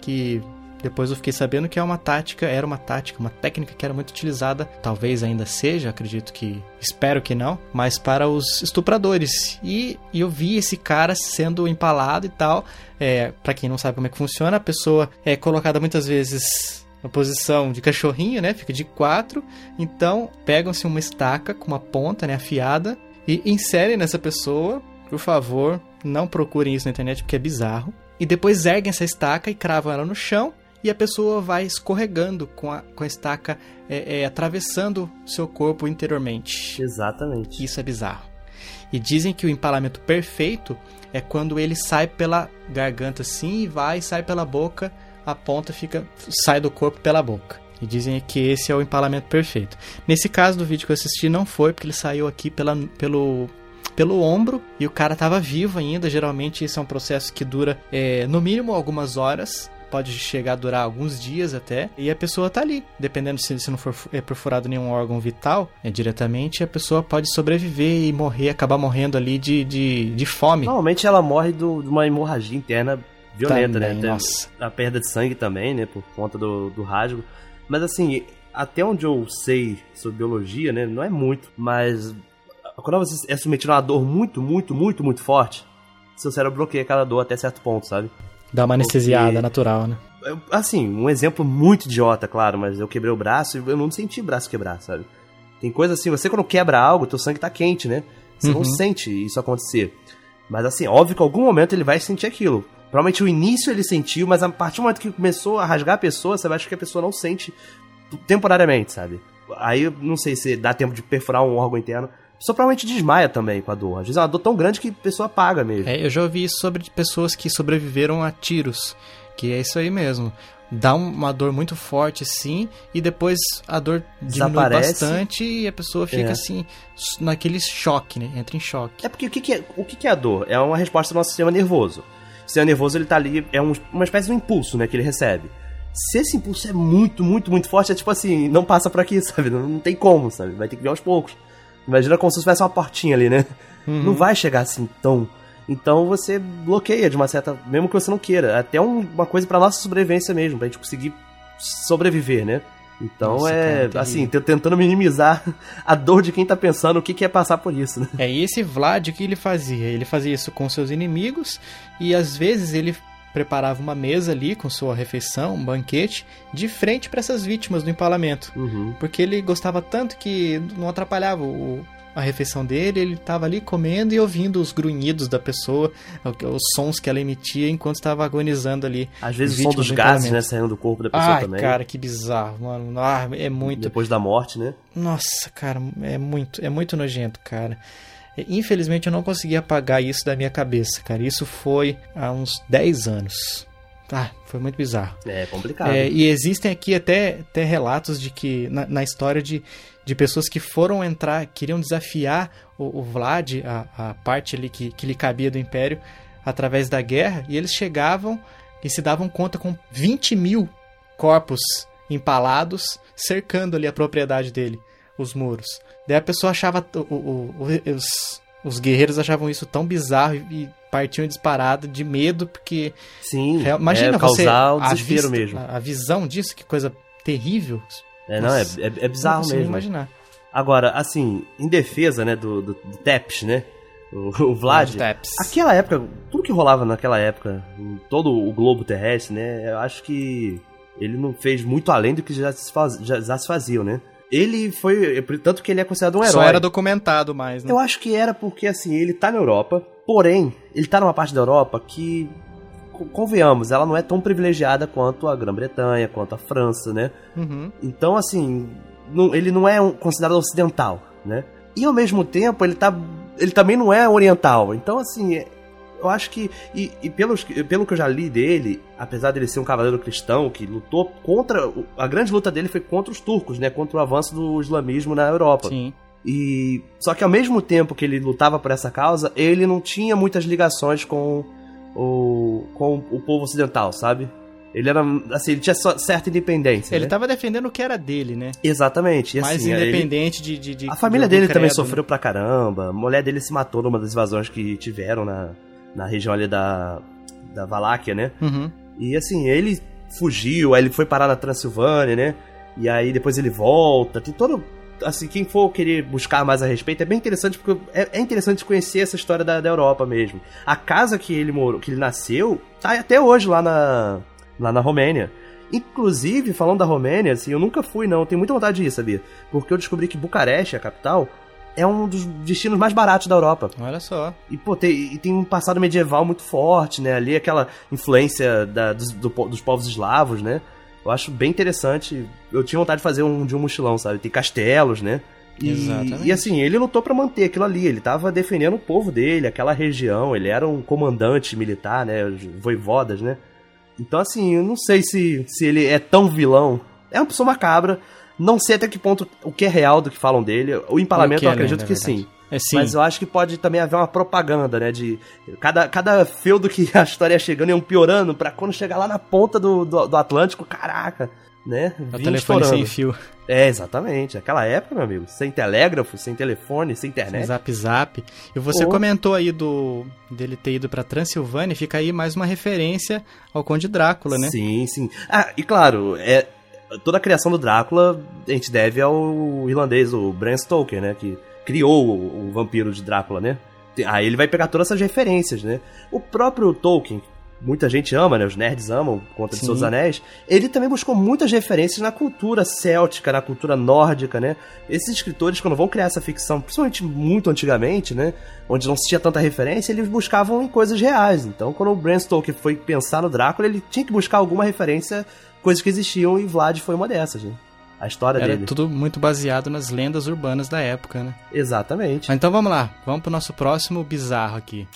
Speaker 1: que depois eu fiquei sabendo que é uma tática, era uma tática, uma técnica que era muito utilizada, talvez ainda seja, acredito que, espero que não, mas para os estupradores. E, e eu vi esse cara sendo empalado e tal. É, para quem não sabe como é que funciona, a pessoa é colocada muitas vezes na posição de cachorrinho, né? Fica de quatro. Então pegam-se uma estaca com uma ponta, né, afiada e inserem nessa pessoa. Por favor, não procurem isso na internet porque é bizarro. E depois erguem essa estaca e cravam ela no chão e a pessoa vai escorregando com a, com a estaca, é, é, atravessando seu corpo interiormente.
Speaker 2: Exatamente.
Speaker 1: Isso é bizarro. E dizem que o empalamento perfeito é quando ele sai pela garganta assim e vai, sai pela boca, a ponta fica sai do corpo pela boca. E dizem que esse é o empalamento perfeito. Nesse caso do vídeo que eu assisti não foi, porque ele saiu aqui pela, pelo pelo ombro e o cara estava vivo ainda. Geralmente esse é um processo que dura é, no mínimo algumas horas pode chegar a durar alguns dias até, e a pessoa tá ali. Dependendo se, se não for é, perfurado nenhum órgão vital, é, diretamente, a pessoa pode sobreviver e morrer, acabar morrendo ali de, de, de fome.
Speaker 2: Normalmente ela morre do, de uma hemorragia interna violenta,
Speaker 1: Também,
Speaker 2: né? Tem
Speaker 1: nossa.
Speaker 2: A perda de sangue também, né? Por conta do, do rasgo. Mas assim, até onde eu sei sobre biologia, né? Não é muito, mas quando você é submetido a uma dor muito, muito, muito, muito forte, seu cérebro bloqueia aquela dor até certo ponto, sabe?
Speaker 1: Dá uma anestesiada
Speaker 2: Porque-
Speaker 1: natural, né?
Speaker 2: Assim, um exemplo muito idiota, claro, mas eu quebrei o braço e eu não senti o braço quebrar, sabe? Tem coisa assim, você quando quebra algo, teu sangue tá quente, né? Você não
Speaker 1: Uhum.
Speaker 2: sente isso acontecer. Mas assim, óbvio que em algum momento ele vai sentir aquilo. Provavelmente o início ele sentiu, mas a partir do momento que começou a rasgar a pessoa, você vai achar que a pessoa não sente temporariamente, sabe? Aí eu não sei se dá tempo de perfurar um órgão interno. Pessoa provavelmente desmaia também com a dor. Às vezes é uma dor tão grande que a pessoa apaga mesmo.
Speaker 1: É, eu já ouvi isso sobre pessoas que sobreviveram a tiros, que é isso aí mesmo. Dá um- uma dor muito forte, sim, e depois a dor diminui
Speaker 2: Desaparece.
Speaker 1: bastante e a pessoa fica
Speaker 2: É.
Speaker 1: assim, naquele choque, né? Entra em choque.
Speaker 2: É porque o que, que é, o que, que é a dor? É uma resposta do nosso sistema nervoso. O sistema nervoso ele tá ali, é um- uma espécie de um impulso né, que ele recebe. Se esse impulso é muito, muito, muito forte, é tipo assim, não passa por aqui, sabe? Não, não tem como, sabe? Vai ter que vir aos poucos. Imagina como se tivesse uma portinha ali, né? Não vai chegar assim tão. Então você bloqueia de uma certa. Mesmo que você não queira. Até um- uma coisa pra nossa sobrevivência mesmo, pra gente conseguir sobreviver, né? Então
Speaker 1: Nossa,
Speaker 2: é,
Speaker 1: é
Speaker 2: assim, tentando minimizar a dor de quem tá pensando o que, que é passar por isso, né?
Speaker 1: É, e esse Vlad, o que ele fazia? Ele fazia isso com seus inimigos e às vezes ele preparava uma mesa ali com sua refeição, um banquete, de frente para essas vítimas do empalamento.
Speaker 2: Uhum.
Speaker 1: Porque ele gostava tanto que não atrapalhava o- a refeição dele, ele estava ali comendo e ouvindo os grunhidos da pessoa, os sons que ela emitia enquanto estava agonizando ali.
Speaker 2: Às vezes o som dos
Speaker 1: do
Speaker 2: gases, né, saindo do corpo da pessoa
Speaker 1: Ai,
Speaker 2: também.
Speaker 1: cara, que bizarro, mano. Ah, é muito.
Speaker 2: Depois da morte, né?
Speaker 1: Nossa, cara, é muito, é muito nojento, cara. Infelizmente eu não consegui apagar isso da minha cabeça, cara. Isso foi há uns 10 anos. Ah, foi muito bizarro.
Speaker 2: É complicado.
Speaker 1: É, e existem aqui até, até relatos de que, na, na história de, de pessoas que foram entrar, queriam desafiar o, o Vlad, a, a parte ali que, que lhe cabia do Império, através da guerra, e eles chegavam e se davam conta com 20 mil corpos empalados cercando ali a propriedade dele, os muros. Daí a pessoa achava, o, o- o- os, os guerreiros achavam isso tão bizarro e, partiam disparado de medo, porque
Speaker 2: Sim,
Speaker 1: Real- Imagina
Speaker 2: é
Speaker 1: você.
Speaker 2: causar o
Speaker 1: a
Speaker 2: desespero
Speaker 1: vista-
Speaker 2: mesmo.
Speaker 1: A, a visão disso, que coisa terrível.
Speaker 2: É, não, é, é, é bizarro
Speaker 1: não
Speaker 2: mesmo.
Speaker 1: imaginar.
Speaker 2: Agora, assim, em defesa, né, do, do, do Teps, né, o, o Vlad,
Speaker 1: Taps.
Speaker 2: aquela época, tudo que rolava naquela época, em todo o globo terrestre, né, eu acho que ele não fez muito além do que já se, faz, já, já se fazia, né. Ele foi, tanto que ele é considerado um herói.
Speaker 1: Só era documentado mais, né?
Speaker 2: Eu acho que era porque, assim, ele tá na Europa, porém, ele tá numa parte da Europa que, co- convenhamos, ela não é tão privilegiada quanto a Grã-Bretanha, quanto a França, né?
Speaker 1: Uhum.
Speaker 2: Então, assim, não- ele não é um- considerado ocidental, né? E ao mesmo tempo, ele tá. Ele também não é oriental. Então, assim, é- eu acho que. E, e pelos, pelo que eu já li dele, apesar dele ser um cavaleiro cristão que lutou contra. A grande luta dele foi contra os turcos, né? Contra o avanço do islamismo na Europa.
Speaker 1: Sim.
Speaker 2: E só que ao mesmo tempo que ele lutava por essa causa, ele não tinha muitas ligações com o com o povo ocidental, sabe? Ele era, assim, ele tinha certa independência.
Speaker 1: Ele
Speaker 2: né?
Speaker 1: tava defendendo o que era dele, né?
Speaker 2: Exatamente.
Speaker 1: Mais
Speaker 2: assim, ele-
Speaker 1: independente de, de, de-
Speaker 2: A família dele também
Speaker 1: credo, né?
Speaker 2: sofreu pra caramba. A mulher dele se matou numa das invasões que tiveram na, na região ali da, da Valáquia, né?
Speaker 1: Uhum.
Speaker 2: E assim, ele fugiu, aí ele foi parar na Transilvânia, né? E aí depois ele volta. Tem todo. Assim, quem for querer buscar mais a respeito, é bem interessante, porque é, é interessante conhecer essa história da, da Europa mesmo. A casa que ele morou, que ele nasceu, tá até hoje lá na, lá na Romênia. Inclusive, falando da Romênia, assim, eu nunca fui, não, tenho muita vontade de ir, sabia? Porque eu descobri que Bucareste, a capital, é um dos destinos mais baratos da Europa.
Speaker 1: Olha só.
Speaker 2: E, pô, tem, e tem um passado medieval muito forte, né? Ali aquela influência da- dos, do dos povos eslavos, né? Eu acho bem interessante. Eu tinha vontade de fazer um de um mochilão, sabe? Tem castelos, né? E,
Speaker 1: Exatamente.
Speaker 2: e assim, ele lutou pra manter aquilo ali. Ele tava defendendo o povo dele, aquela região. Ele era um comandante militar, né? Os Voivodas, né? Então, assim, eu não sei se, se ele é tão vilão. É uma pessoa macabra. Não sei até que ponto o que é real do que falam dele. O empalamento
Speaker 1: O que
Speaker 2: eu
Speaker 1: é
Speaker 2: acredito que
Speaker 1: é
Speaker 2: sim.
Speaker 1: É.
Speaker 2: Mas eu acho que pode também haver uma propaganda, né? De cada, cada feudo que a história ia chegando iam piorando pra quando chegar lá na ponta do, do, do Atlântico, caraca, né?
Speaker 1: É o telefone
Speaker 2: estourando.
Speaker 1: sem fio.
Speaker 2: É, exatamente. Aquela época, meu amigo, sem telégrafo, sem telefone, sem
Speaker 1: Sem
Speaker 2: internet.
Speaker 1: zap zap. E você
Speaker 2: Pô.
Speaker 1: comentou aí do dele ter ido pra Transilvânia, fica aí mais uma referência ao Conde Drácula, né?
Speaker 2: Sim, sim. Ah, e claro, é, toda a criação do Drácula a gente deve ao irlandês, o Bram Stoker, né? Que criou o, o vampiro de Drácula, né? Aí ele vai pegar todas essas referências, né? O próprio Tolkien, muita gente ama, né? Os nerds amam Conta de. Seus Anéis. Ele também buscou muitas referências na cultura céltica, na cultura nórdica, né? Esses escritores, quando vão criar essa ficção, principalmente muito antigamente, né? Onde não se tinha tanta referência, eles buscavam em coisas reais. Então, quando o Bram Stoker foi pensar no Drácula, ele tinha que buscar alguma referência, coisas que existiam, e Vlad foi uma dessas, né? A história
Speaker 1: Era
Speaker 2: dele.
Speaker 1: tudo muito baseado nas lendas urbanas da época, né?
Speaker 2: Exatamente.
Speaker 1: Mas então vamos lá, vamos pro nosso próximo bizarro aqui.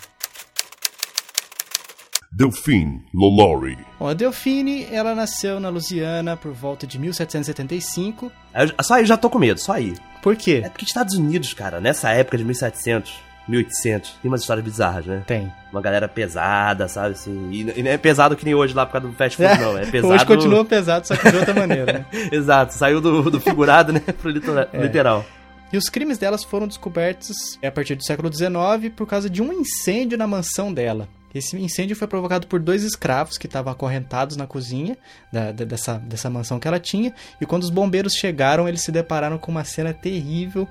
Speaker 3: Delphine Lolori.
Speaker 1: Bom, a Delphine, ela nasceu na Louisiana por volta de 1775.
Speaker 2: Aí eu- Só aí eu já tô com medo, só aí.
Speaker 1: Por quê?
Speaker 2: É porque Estados Unidos, cara, nessa época de 1700, 1800, tem umas histórias bizarras, né?
Speaker 1: Tem.
Speaker 2: Uma galera pesada, sabe assim? E, não é pesado que nem hoje lá por causa do fast food, não. É pesado.
Speaker 1: Hoje continua pesado, só que de outra maneira, né?
Speaker 2: Exato, saiu do, do figurado, né, pro litora-
Speaker 1: É.
Speaker 2: literal.
Speaker 1: E os crimes delas foram descobertos a partir do século XIX por causa de um incêndio na mansão dela. Esse incêndio foi provocado por dois escravos que estavam acorrentados na cozinha da- da- dessa, dessa mansão que ela tinha. E quando os bombeiros chegaram, eles se depararam com uma cena terrível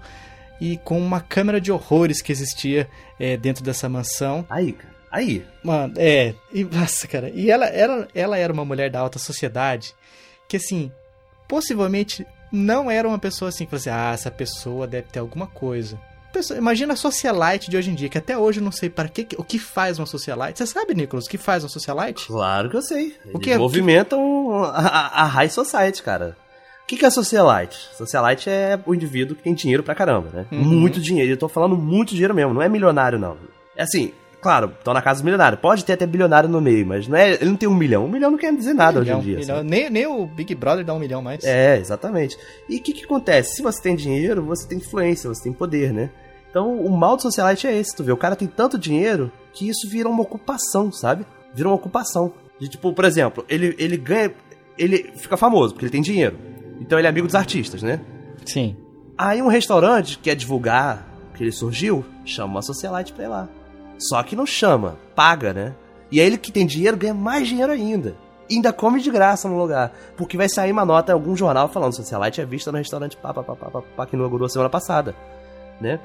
Speaker 1: e com uma câmera de horrores que existia é, dentro dessa mansão.
Speaker 2: Aí, cara, aí.
Speaker 1: Mano, é. E, nossa, cara. E ela, ela, ela era uma mulher da alta sociedade que, assim, possivelmente não era uma pessoa assim que você, ah, essa pessoa deve ter alguma coisa. Pessoa- imagina a socialite de hoje em dia, que até hoje eu não sei para que, o que faz uma socialite. Você sabe, Nicolas, o que faz uma socialite?
Speaker 2: Claro que eu sei. Eles
Speaker 1: O quê?
Speaker 2: movimentam a, a- a high society, cara. O que, que é socialite? Socialite é o indivíduo que tem dinheiro pra caramba, né?
Speaker 1: Uhum.
Speaker 2: Muito dinheiro. Eu tô falando muito dinheiro mesmo, não é milionário, não. É assim, claro, estão na casa do milionário. Pode ter até bilionário no meio, mas não é, ele não tem um milhão. Um milhão não quer dizer nada
Speaker 1: milhão,
Speaker 2: hoje em dia.
Speaker 1: milhão.
Speaker 2: sabe?
Speaker 1: Nem, nem o Big Brother dá um milhão mais.
Speaker 2: É, exatamente. E o que, que acontece? Se você tem dinheiro, você tem influência, você tem poder, né? Então, o mal do socialite é esse, tu vê. O cara tem tanto dinheiro que isso vira uma ocupação, sabe? Vira uma ocupação. De tipo, por exemplo, ele, ele ganha. Ele fica famoso porque ele tem dinheiro. Então ele é amigo dos artistas, né?
Speaker 1: Sim.
Speaker 2: Aí um restaurante quer divulgar que ele surgiu, chama uma socialite pra ir lá. Só que não chama, paga, né? E aí ele que tem dinheiro ganha mais dinheiro ainda. E ainda come de graça no lugar. Porque vai sair uma nota em algum jornal falando socialite é vista no restaurante pá, pá, pá, pá, pá, pá, que inaugurou semana passada. Né?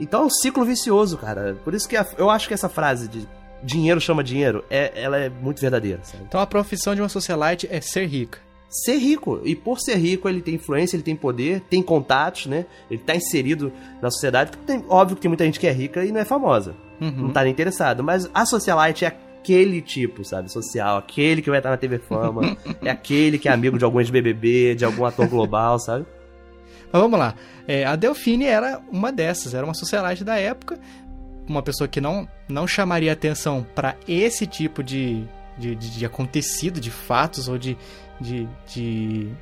Speaker 2: Então é um ciclo vicioso, cara. Por isso que a- eu acho que essa frase de dinheiro chama dinheiro, é, ela é muito verdadeira, sabe?
Speaker 1: Então a profissão de uma socialite é ser rica.
Speaker 2: Ser rico. E por ser rico, ele tem influência, ele tem poder, tem contatos, né? Ele tá inserido na sociedade. Tem, óbvio que tem muita gente que é rica e não é famosa.
Speaker 1: Uhum.
Speaker 2: Não tá nem interessado. Mas a socialite é aquele tipo, sabe? Social. Aquele que vai estar na TV Fama. é aquele que é amigo de algum BBB, de algum ator global, sabe?
Speaker 1: Mas vamos lá. É, a Delfine era uma dessas, era uma socialite da época, uma pessoa que não, não chamaria atenção para esse tipo de, de, de- de acontecido, de fatos ou de, de, de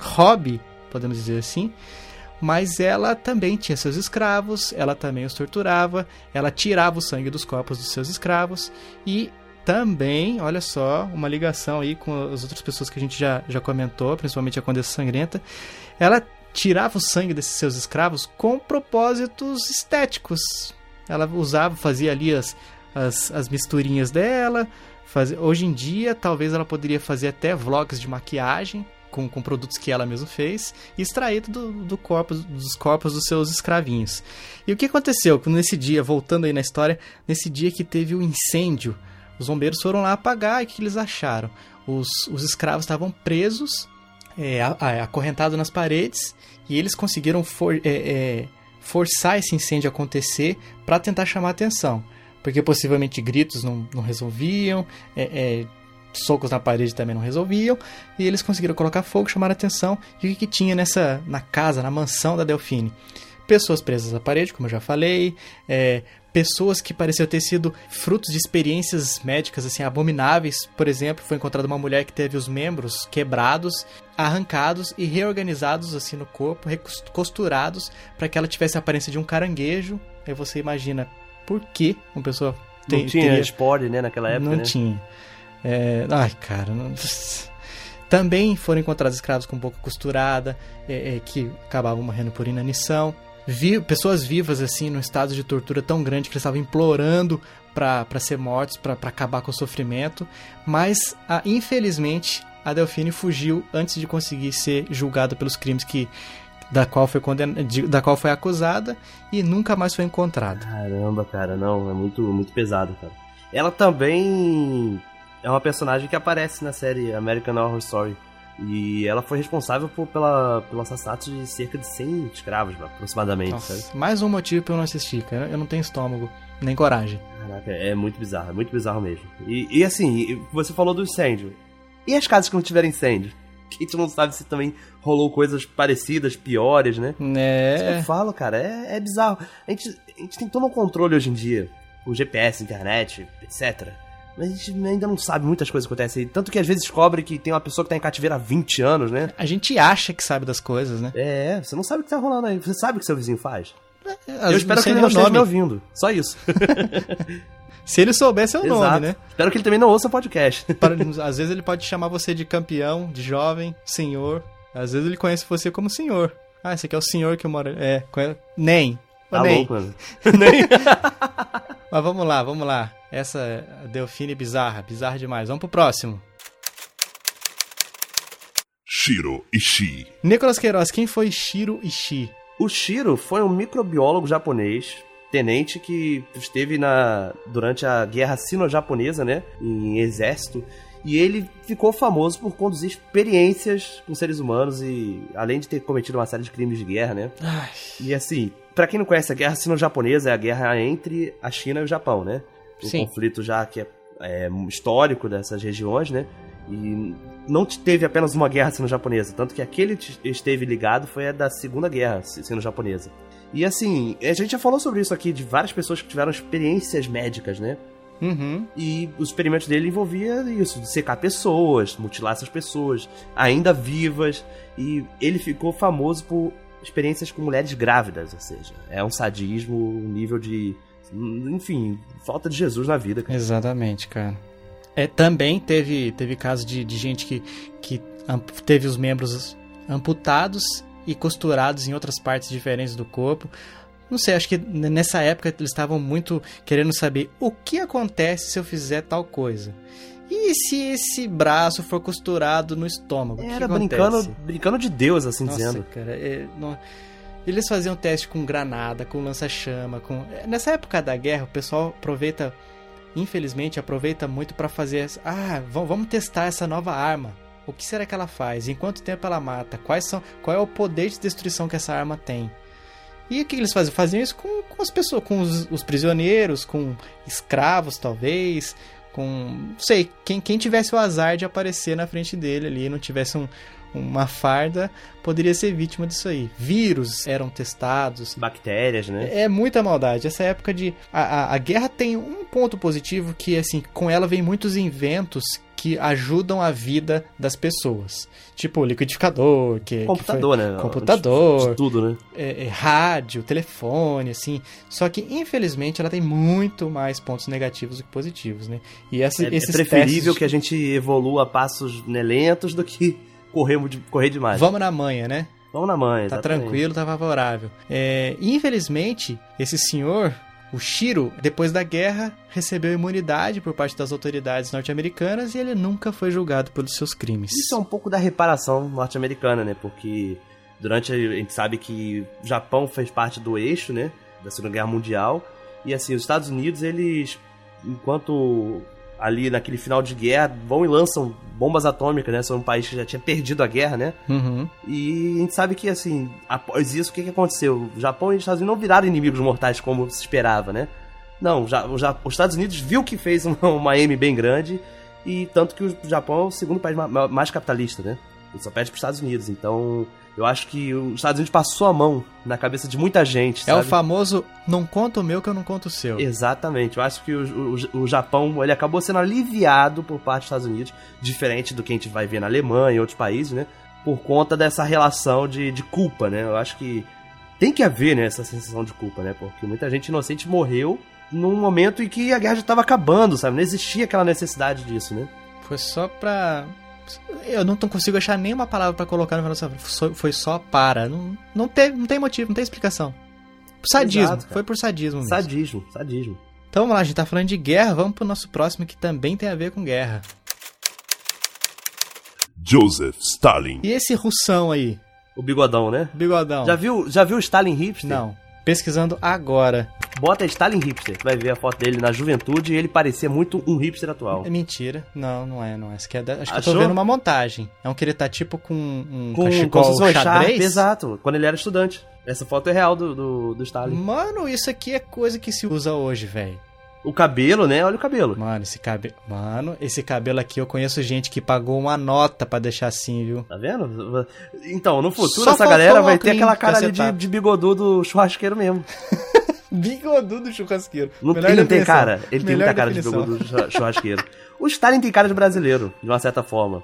Speaker 1: hobby, podemos dizer assim. Mas ela também tinha seus escravos, ela também os torturava, ela tirava o sangue dos corpos dos seus escravos e também, olha só, uma ligação aí com as outras pessoas que a gente já, já comentou, principalmente a Condessa Sangrenta. Ela tirava o sangue desses seus escravos com propósitos estéticos. Ela usava, fazia ali as, as, as misturinhas dela. Fazia, hoje em dia, talvez ela poderia fazer até vlogs de maquiagem com, com produtos que ela mesma fez e extraído do, do dos corpos dos seus escravinhos. E o que aconteceu nesse dia, voltando aí na história, nesse dia que teve o um incêndio, os bombeiros foram lá apagar e o que eles acharam? Os, os escravos estavam presos, é, acorrentados nas paredes e eles conseguiram for, é, é, forçar esse incêndio acontecer para tentar chamar atenção. Porque possivelmente gritos não, não resolviam, é, é, socos na parede também não resolviam, e eles conseguiram colocar fogo, chamar atenção. E o que, que tinha nessa na casa, na mansão da Delfine? Pessoas presas à parede, como eu já falei, é, pessoas que pareciam ter sido frutos de experiências médicas assim abomináveis. Por exemplo, foi encontrada uma mulher que teve os membros quebrados, arrancados e reorganizados assim no corpo, costurados para que ela tivesse a aparência de um caranguejo. Aí você imagina por que uma pessoa
Speaker 2: tem, não tinha teria... esporte, né, naquela época,
Speaker 1: Não
Speaker 2: né?
Speaker 1: tinha. É... Ai, cara, não... Também foram encontrados escravos com boca costurada, é, é, que acabavam morrendo por inanição vi, pessoas vivas assim, num estado de tortura tão grande que eles estavam implorando para ser mortos, para acabar com o sofrimento, mas a, infelizmente a Delfine fugiu antes de conseguir ser julgada pelos crimes que da qual foi condenada, da qual foi acusada e nunca mais foi encontrada.
Speaker 2: Caramba, cara, não, é muito muito pesado, cara. Ela também é uma personagem que aparece na série American Horror Story. E ela foi responsável por, pela, pelo assassinato de cerca de 100 escravos, aproximadamente, Nossa?
Speaker 1: Mais um motivo pra eu não assistir, cara. Eu não tenho estômago, nem coragem.
Speaker 2: Caraca, é muito bizarro, é muito bizarro mesmo. E, e assim, você falou do incêndio. E as casas que não tiveram incêndio? Que a gente não sabe se também rolou coisas parecidas, piores, né?
Speaker 1: É.
Speaker 2: Isso que eu falo, cara, é, é bizarro. A gente, a gente tem todo um controle hoje em dia. O GPS, internet, etc. Mas a gente ainda não sabe muitas coisas que acontecem. Tanto que às vezes descobre que tem uma pessoa que tá em cativeiro há 20 anos, né?
Speaker 1: A gente acha que sabe das coisas, né?
Speaker 2: É, você não sabe o que tá rolando aí. Você sabe o que seu vizinho faz. É, Eu espero que ele não esteja me ouvindo. Só isso.
Speaker 1: Se ele soubesse é o Exato. nome, né?
Speaker 2: Espero que ele também não ouça o podcast.
Speaker 1: às vezes ele pode chamar você de campeão, de jovem, senhor. Às vezes ele conhece você como senhor. Ah, esse aqui é o senhor que mora. É, nem.
Speaker 2: Tá nem. louco, mano.
Speaker 1: nem. Mas vamos lá, vamos lá. Essa é Delfine bizarra, bizarra demais. Vamos pro próximo.
Speaker 3: Shiro Ishii.
Speaker 1: Nicolas Queiroz, quem foi Shiro Ishii?
Speaker 2: O Shiro foi um microbiólogo japonês, tenente que esteve na durante a guerra sino-japonesa, né, em exército, e ele ficou famoso por conduzir experiências com seres humanos e além de ter cometido uma série de crimes de guerra, né?
Speaker 1: Ai.
Speaker 2: E assim, para quem não conhece a guerra sino-japonesa, é a guerra entre a China e o Japão, né? um Sim. conflito já que é, é, histórico dessas regiões, né? E não teve apenas uma guerra sino-japonesa, tanto que aquele esteve ligado foi a da Segunda Guerra sino-japonesa. E assim, a gente já falou sobre isso aqui, de várias pessoas que tiveram experiências médicas, né?
Speaker 1: Uhum.
Speaker 2: E os experimentos dele envolvia isso, de secar pessoas, mutilar essas pessoas, ainda vivas. E ele ficou famoso por experiências com mulheres grávidas, ou seja, é um sadismo, um nível de enfim, falta de Jesus na vida.
Speaker 1: Cara. Exatamente, cara. É, também teve, teve caso de, de gente que, que teve os membros amputados e costurados em outras partes diferentes do corpo. Não sei, acho que nessa época eles estavam muito querendo saber o que acontece se eu fizer tal coisa. E se esse braço for costurado no estômago?
Speaker 2: Era brincando, brincando de Deus, assim
Speaker 1: Nossa,
Speaker 2: dizendo.
Speaker 1: Cara, é, não, eles faziam teste com granada, com lança-chama, com nessa época da guerra o pessoal aproveita, infelizmente aproveita muito para fazer, ah, vamos testar essa nova arma. O que será que ela faz? Em quanto tempo ela mata? Quais são, qual é o poder de destruição que essa arma tem? E o que eles faziam? Faziam isso com, com as pessoas, com os, os, prisioneiros, com escravos talvez, com, não sei, quem, quem tivesse o azar de aparecer na frente dele ali, não tivesse um, uma farda poderia ser vítima disso aí. Vírus eram testados.
Speaker 2: Bactérias, né?
Speaker 1: É muita maldade. Essa época de. A, a, a guerra tem um ponto positivo que, assim, com ela vem muitos inventos que ajudam a vida das pessoas. Tipo liquidificador, que,
Speaker 2: Computador,
Speaker 1: que
Speaker 2: né?
Speaker 1: Computador,
Speaker 2: De tudo, né?
Speaker 1: é, é, rádio, telefone, assim. Só que, infelizmente, ela tem muito mais pontos negativos do que positivos, né? E essa,
Speaker 2: É, é preferível
Speaker 1: testes...
Speaker 2: que a gente evolua a passos né, lentos do que correr, correr demais.
Speaker 1: Vamos na manha, né?
Speaker 2: Vamos na manha,
Speaker 1: Tá
Speaker 2: exatamente.
Speaker 1: tranquilo, tá favorável. É, infelizmente, esse senhor, o Shiro, depois da guerra, recebeu imunidade por parte das autoridades norte-americanas e ele nunca foi julgado pelos seus crimes.
Speaker 2: Isso é um pouco da reparação norte-americana, né? Porque durante a, gente sabe que o Japão fez parte do eixo, né? Da Segunda Guerra Mundial. E assim, os Estados Unidos, eles, enquanto ali naquele final de guerra, vão e lançam bombas atômicas, né? São um país que já tinha perdido a guerra, né?
Speaker 1: Uhum.
Speaker 2: E a gente sabe que, assim, após isso, o que, que aconteceu? O Japão e os Estados Unidos não viraram inimigos mortais como se esperava, né? Não, já, Ja- os Estados Unidos viu que fez uma, uma M bem grande, e tanto que o Japão é o segundo país ma- mais capitalista, né? Ele só pede para os Estados Unidos. Então, eu acho que os Estados Unidos passou a mão na cabeça de muita gente,
Speaker 1: É o
Speaker 2: sabe?
Speaker 1: famoso não conta o meu que eu não conto o seu.
Speaker 2: Exatamente. Eu acho que o, o- o Japão ele acabou sendo aliviado por parte dos Estados Unidos, diferente do que a gente vai ver na Alemanha e outros países, né? Por conta dessa relação de, de culpa, né? Eu acho que tem que haver né, essa sensação de culpa, né? Porque muita gente inocente morreu num momento em que a guerra já estava acabando, sabe? Não existia aquela necessidade disso, né?
Speaker 1: Foi só pra. Eu não consigo achar nenhuma palavra pra colocar no final dessa Foi- Foi só para. Não, não, tem, não tem motivo, não tem explicação. Sadismo.
Speaker 2: Exato,
Speaker 1: foi por sadismo mesmo.
Speaker 2: Sadismo, sadismo.
Speaker 1: Então vamos lá, a gente tá falando de guerra, vamos pro nosso próximo que também tem a ver com guerra.
Speaker 3: Joseph Stalin.
Speaker 1: E esse russão aí,
Speaker 2: O bigodão, né?
Speaker 1: bigodão?
Speaker 2: Já viu, já viu o Stalin hipster?
Speaker 1: Não. Pesquisando agora.
Speaker 2: Bota Stalin hipster. Vai ver a foto dele na juventude e ele parecia muito um hipster atual.
Speaker 1: É mentira. Não, não é, não é. Esse aqui é da- Acho que eu tô vendo uma montagem. É um que ele tá tipo com um
Speaker 2: Com,
Speaker 1: cachecol
Speaker 2: com
Speaker 1: xadrez.
Speaker 2: Sharp, exato, quando ele era estudante. Essa foto é real do, do, do Stalin.
Speaker 1: Mano, isso aqui é coisa que se usa hoje, velho.
Speaker 2: O cabelo, né? Olha o cabelo.
Speaker 1: Mano, esse cabelo. Mano, esse cabelo aqui eu conheço gente que pagou uma nota pra deixar assim, viu?
Speaker 2: Tá vendo? Então, no futuro,
Speaker 1: Só
Speaker 2: essa galera vai ter aquela cara ali de, de bigodudo churrasqueiro mesmo.
Speaker 1: Bigodudo churrasqueiro.
Speaker 2: Não,
Speaker 1: Melhor
Speaker 2: ele não tem cara. Ele tem
Speaker 1: Melhor
Speaker 2: muita cara
Speaker 1: definição.
Speaker 2: de bigodudo chu- churrasqueiro. O Stalin tem cara de brasileiro, de uma certa forma.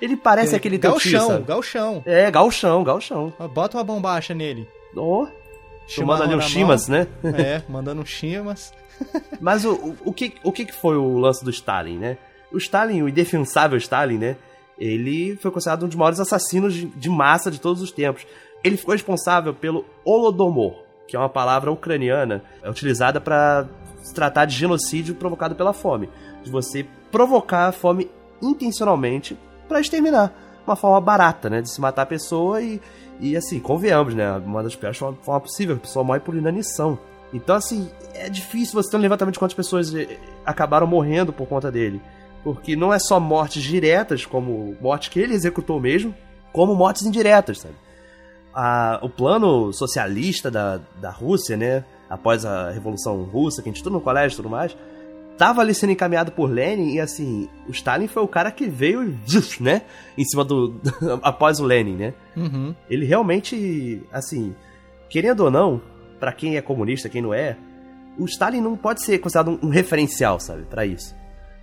Speaker 2: Ele parece aquele teu tio,
Speaker 1: Galchão, galchão.
Speaker 2: É, galchão, galchão.
Speaker 1: Bota uma bombacha nele.
Speaker 2: Oh, tomando ali um chimas, né?
Speaker 1: É, mandando um chimas.
Speaker 2: Mas o, o, o que, o que foi o lance do Stalin, né? O Stalin, o indefensável Stalin, né? Ele foi considerado um dos maiores assassinos de, de massa de todos os tempos. Ele ficou responsável pelo Holodomor, que é uma palavra ucraniana é utilizada para se tratar de genocídio provocado pela fome. De você provocar a fome intencionalmente para exterminar. Uma forma barata, né? De se matar a pessoa e, e assim, convenhamos, né? Uma das piores formas possíveis. A pessoa morre por inanição. Então, assim, é difícil você ter um levantamento de quantas pessoas eh, acabaram morrendo por conta dele. Porque não é só mortes diretas, como mortes que ele executou mesmo, como mortes indiretas, sabe? A- o plano socialista da, da Rússia, né? Após a Revolução Russa, que a gente estuda no colégio e tudo mais, tava ali sendo encaminhado por Lenin e, assim, o Stalin foi o cara que veio, né? Em cima do... após o Lenin, né?
Speaker 1: Uhum.
Speaker 2: ele realmente, assim, querendo ou não, pra quem é comunista, quem não é, o Stalin não pode ser considerado um, um referencial, sabe, Pra isso.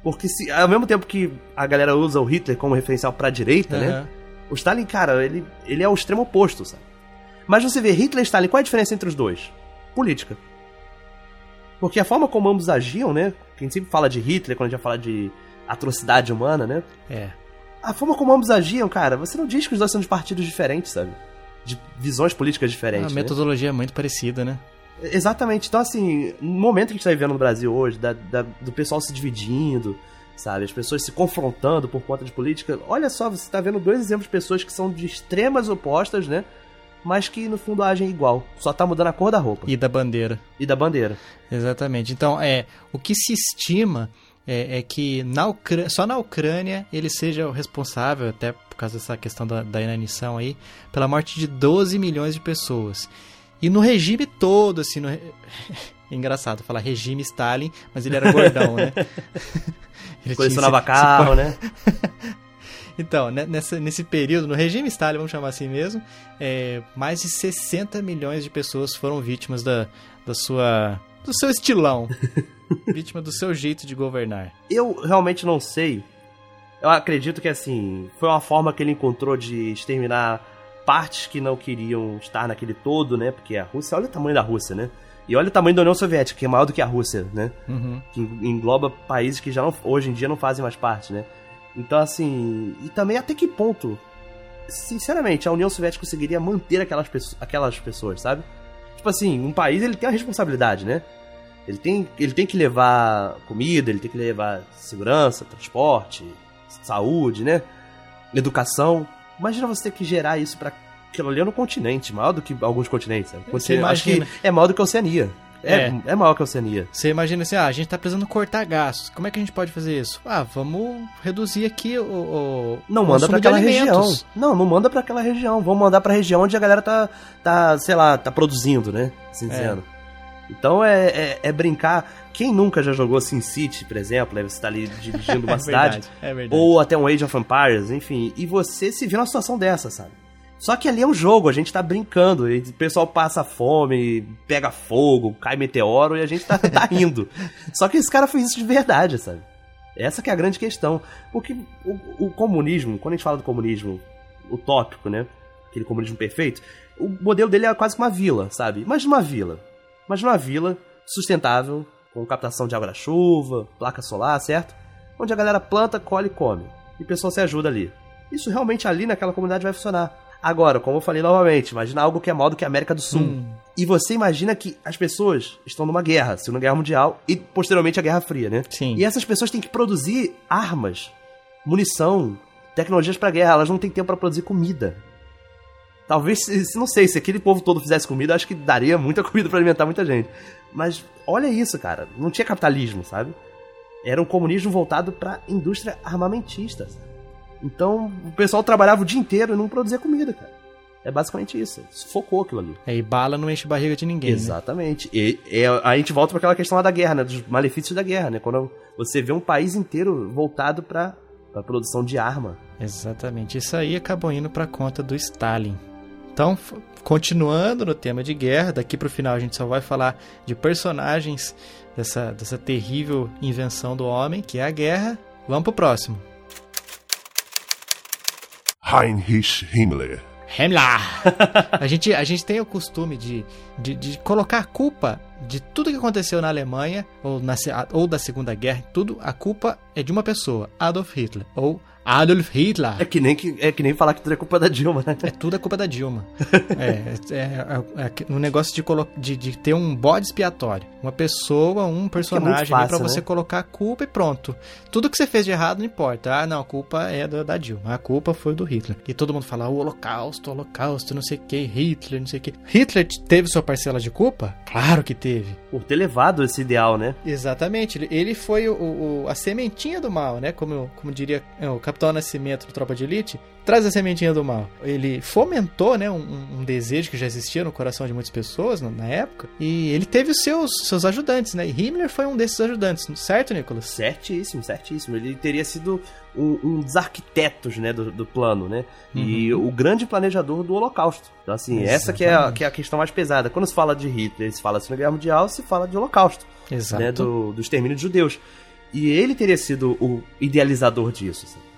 Speaker 2: Porque se ao mesmo tempo que a galera usa o Hitler como referencial pra direita, né? O Stalin, cara, ele, ele é o extremo oposto, sabe? Mas você vê Hitler e Stalin, qual é a diferença entre os dois? Política. Porque a forma como ambos agiam, né? Que a gente sempre fala de Hitler quando a gente vai falar de atrocidade humana, né?
Speaker 1: É.
Speaker 2: A forma como ambos agiam, cara, você não diz que os dois são de partidos diferentes, sabe? De visões políticas
Speaker 1: A
Speaker 2: diferentes. né?
Speaker 1: metodologia é muito parecida, né?
Speaker 2: Exatamente. Então, assim, no momento que a gente tá vivendo no Brasil hoje, da- da- do pessoal se dividindo, sabe? As pessoas se confrontando por conta de política. Olha só, você tá vendo dois exemplos de pessoas que são de extremas opostas, né? Mas que no fundo agem igual. Só tá mudando a cor da roupa e,
Speaker 1: E da bandeira.
Speaker 2: da bandeira.
Speaker 1: Exatamente. Então, é, o que se estima é, é que na Ucrânia, só na Ucrânia ele seja o responsável, até por causa dessa questão da, da inanição aí, pela morte de 12 milhões de pessoas. E no regime todo, assim, no engraçado falar regime Stalin, mas ele era gordão, né? Ele
Speaker 2: Colecionava carro, né?
Speaker 1: Então, né, nessa, nesse período, no regime Stalin, vamos chamar assim mesmo, é, mais de 60 milhões de pessoas foram vítimas da, da sua, do seu estilão. vítima do seu jeito de governar.
Speaker 2: Eu realmente não sei Eu acredito que, assim, foi uma forma que ele encontrou de exterminar partes que não queriam estar naquele todo, né? Porque a Rússia, olha o tamanho da Rússia, né? E olha o tamanho da União Soviética, que é maior do que a Rússia, né?
Speaker 1: Uhum.
Speaker 2: Que engloba países que já não, hoje em dia não fazem mais parte, né? Então, assim, e também até que ponto, sinceramente, a União Soviética conseguiria manter aquelas, aquelas pessoas, sabe? Tipo assim, um país ele tem uma responsabilidade, né? Ele tem, ele tem que levar comida, ele tem que levar segurança, transporte, saúde, né? Educação. Imagina você ter que gerar isso pra aquilo ali é no continente, maior do que alguns continentes. Sabe?
Speaker 1: Você
Speaker 2: Acho que
Speaker 1: imagina.
Speaker 2: é maior do que a Oceania. É,
Speaker 1: É.
Speaker 2: é maior que a Oceania.
Speaker 1: Você imagina assim, ah, a gente tá precisando cortar gastos. Como é que a gente pode fazer isso? Ah, vamos reduzir aqui o, o
Speaker 2: Não
Speaker 1: o
Speaker 2: manda
Speaker 1: de
Speaker 2: aquela região. Não, não manda pra aquela região. Vamos mandar pra região onde a galera tá, tá sei lá, tá produzindo, né? Assim
Speaker 1: É.
Speaker 2: dizendo. Então é, é, é brincar. Quem nunca já jogou SimCity, por exemplo, né? Você tá ali dirigindo uma
Speaker 1: É
Speaker 2: cidade.
Speaker 1: verdade, é verdade.
Speaker 2: Ou até um Age of Empires, enfim. E você se vê numa situação dessa, sabe? Só que ali é um jogo, a gente tá brincando. O pessoal passa fome, pega fogo, cai meteoro e a gente tá, tá rindo. Só que esse cara fez isso de verdade, sabe? Essa que é a grande questão. Porque o, o comunismo, quando a gente fala do comunismo utópico, né? Aquele comunismo perfeito, o modelo dele é quase que uma vila, sabe? Imagina uma vila. Imagina uma vila sustentável, com captação de água da chuva, placa solar, certo? Onde a galera planta, colhe e come. E o pessoal se ajuda ali. Isso realmente ali naquela comunidade vai funcionar. Agora, como eu falei novamente, imagina algo que é maior do que a América do Sul.
Speaker 1: Hum.
Speaker 2: E você imagina que as pessoas estão numa guerra, Segunda Guerra Mundial e posteriormente a Guerra Fria, né?
Speaker 1: Sim.
Speaker 2: E essas pessoas têm que produzir armas, munição, tecnologias pra guerra, elas não têm tempo pra produzir comida. Talvez, se, não sei, se aquele povo todo fizesse comida, acho que daria muita comida pra alimentar muita gente. Mas olha isso, cara, não tinha capitalismo, sabe? Era um comunismo voltado pra indústria armamentista. sabe? Então, o pessoal trabalhava o dia inteiro e não produzia comida, cara. É basicamente isso. Sufocou aquilo ali.
Speaker 1: É, e bala não enche barriga de ninguém, né?
Speaker 2: Exatamente. E, e a gente volta para aquela questão lá da guerra, né? Dos malefícios da guerra, né? Quando você vê um país inteiro voltado para a produção de arma.
Speaker 1: Exatamente. Isso aí acabou indo pra conta do Stalin. Então, continuando no tema de guerra, daqui pro final a gente só vai falar de personagens dessa, dessa terrível invenção do homem, que é a guerra. Vamos pro próximo.
Speaker 3: Heinrich Himmler.
Speaker 1: Himmler! a, gente, a gente tem o costume de, de, de colocar a culpa de tudo que aconteceu na Alemanha, ou, na, ou da Segunda Guerra, tudo, a culpa é de uma pessoa, Adolf Hitler, ou Adolf Hitler.
Speaker 2: É que nem, que, é que nem falar que tudo é culpa da Dilma, né?
Speaker 1: É tudo a culpa da Dilma. é, é, é, é um negócio de, colo- de, de ter um bode expiatório. Uma pessoa, um personagem ali
Speaker 2: fácil,
Speaker 1: pra você
Speaker 2: né?
Speaker 1: colocar a culpa e pronto. Tudo que você fez de errado não importa. Ah, não, a culpa é da, da Dilma. A culpa foi do Hitler. E todo mundo fala, o holocausto, o holocausto, não sei o que, Hitler, não sei o que. Hitler teve sua parcela de culpa? Claro que teve.
Speaker 2: Por ter levado esse ideal, né?
Speaker 1: Exatamente, ele- foi o, o- a sementinha do mal, né? Como, como diria é, o Capitão Nascimento do Tropa de Elite, traz a sementinha do mal. Ele fomentou, né, um, um desejo que já existia no coração de muitas pessoas na, na época, e ele teve os seus, seus ajudantes, né? E Himmler foi um desses ajudantes, certo, Nicolas?
Speaker 2: Certíssimo, certíssimo. Ele teria sido um, um dos arquitetos, né, do, do plano, né? E o grande planejador do Holocausto. Então, assim, essa que é, a,
Speaker 1: Exatamente.
Speaker 2: que é a questão mais pesada. Quando se fala de Hitler, se fala de Segunda Guerra Mundial, se fala de Holocausto.
Speaker 1: Exato.
Speaker 2: né, do, do extermínio de judeus. E ele teria sido o idealizador disso. assim.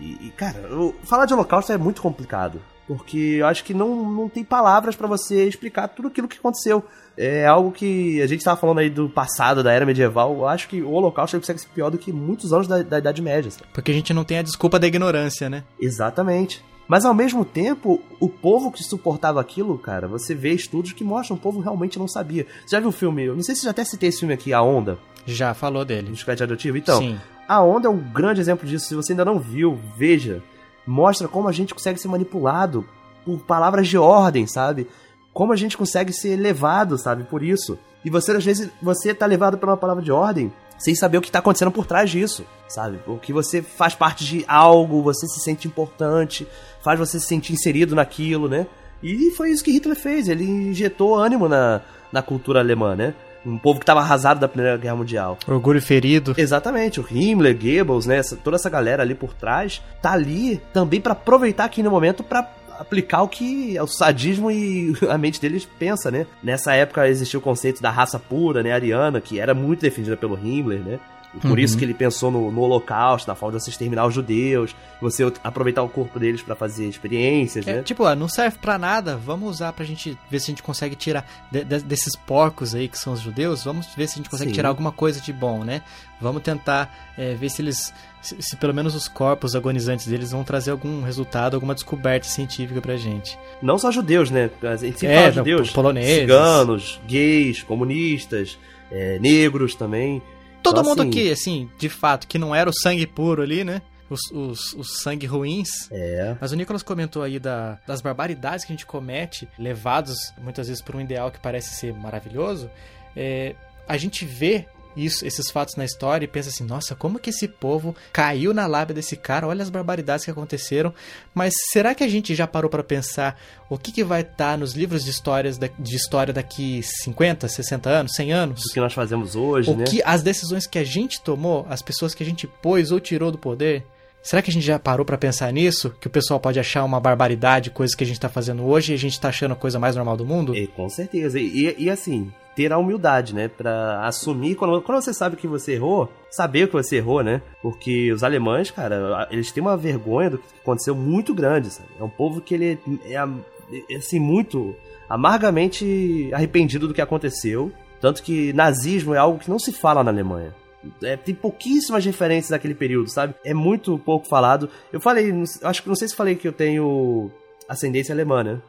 Speaker 2: E, e, cara, o- falar de holocausto é muito complicado. Porque eu acho que não, não tem palavras pra você explicar tudo aquilo que aconteceu. É algo que a gente tava falando aí do passado, da era medieval. Eu acho que o holocausto consegue ser pior do que muitos anos da, da Idade Média. sabe?
Speaker 1: Porque a gente não tem a desculpa da ignorância, né?
Speaker 2: Exatamente. Mas ao mesmo tempo, o povo que suportava aquilo, cara, você vê estudos que mostram que o povo realmente não sabia. Você já viu o filme? Eu não sei se já até citei esse filme aqui, A Onda,
Speaker 1: Já falou dele.
Speaker 2: do Chiclete Radioativo. Então,
Speaker 1: Sim.
Speaker 2: A Onda é um grande exemplo disso. Se você ainda não viu, veja. Mostra como a gente consegue ser manipulado por palavras de ordem, sabe? Como a gente consegue ser levado, sabe? Por isso. E você, às vezes, você tá levado por uma palavra de ordem sem saber o que tá acontecendo por trás disso, sabe? O que você faz parte de algo, você se sente importante, faz você se sentir inserido naquilo, né? E foi isso que Hitler fez. Ele injetou ânimo na, na cultura alemã, né? Um povo que estava arrasado da Primeira Guerra Mundial.
Speaker 1: Orgulho ferido.
Speaker 2: Exatamente, o Himmler, Goebbels, né, essa- toda essa galera ali por trás, tá ali também pra aproveitar aqui no momento pra aplicar o que o sadismo e a mente deles pensa, né? Nessa época existia o conceito da raça pura, né, ariana, que era muito defendida pelo Himmler, né? Por
Speaker 1: Uhum.
Speaker 2: isso que ele pensou no, no holocausto, na forma de você exterminar os judeus, você aproveitar o corpo deles pra fazer experiências,
Speaker 1: É,
Speaker 2: né?
Speaker 1: tipo, ó, não serve pra nada, vamos usar pra gente ver se a gente consegue tirar de- de- desses porcos aí que são os judeus, vamos ver se a gente consegue
Speaker 2: Sim.
Speaker 1: tirar alguma coisa de bom, né? Vamos tentar é, ver se eles, se, se pelo menos os corpos agonizantes deles vão trazer algum resultado, alguma descoberta científica pra gente.
Speaker 2: Não só judeus, né? A gente sempre
Speaker 1: É,
Speaker 2: fala
Speaker 1: não,
Speaker 2: judeus,
Speaker 1: poloneses.
Speaker 2: ciganos, gays, comunistas, é, negros também.
Speaker 1: Todo
Speaker 2: Então,
Speaker 1: mundo
Speaker 2: assim,
Speaker 1: aqui, assim, de fato, que não era o sangue puro ali, né? Os, os, os sangue ruins,
Speaker 2: É,
Speaker 1: Mas o Nicolas comentou aí da- das barbaridades que a gente comete, levados muitas vezes por um ideal que parece ser maravilhoso. É, a gente vê isso, esses fatos na história e pensa assim: nossa, como que esse povo caiu na lábia desse cara? Olha as barbaridades que aconteceram. Mas será que a gente já parou para pensar o que, que vai estar nos livros de, histórias da- de história daqui 50, 60 anos, 100 anos?
Speaker 2: do que nós fazemos hoje,
Speaker 1: O
Speaker 2: né?
Speaker 1: que as decisões que a gente tomou, as pessoas que a gente pôs ou tirou do poder, será que a gente já parou pra pensar nisso? Que o pessoal pode achar uma barbaridade, coisa que a gente tá fazendo hoje e a gente tá achando a coisa mais normal do mundo?
Speaker 2: Com certeza. E, e, assim, ter a humildade, né? Pra assumir. Quando, quando você sabe que você errou, saber que você errou, né? Porque os alemães, cara, eles têm uma vergonha do que aconteceu muito grande, sabe? É um povo que ele é, é, assim, muito amargamente arrependido do que aconteceu. Tanto que nazismo é algo que não se fala na Alemanha. É, tem pouquíssimas referências daquele período, sabe? É muito pouco falado. Eu falei, acho que não sei se falei que eu tenho ascendência alemã, né?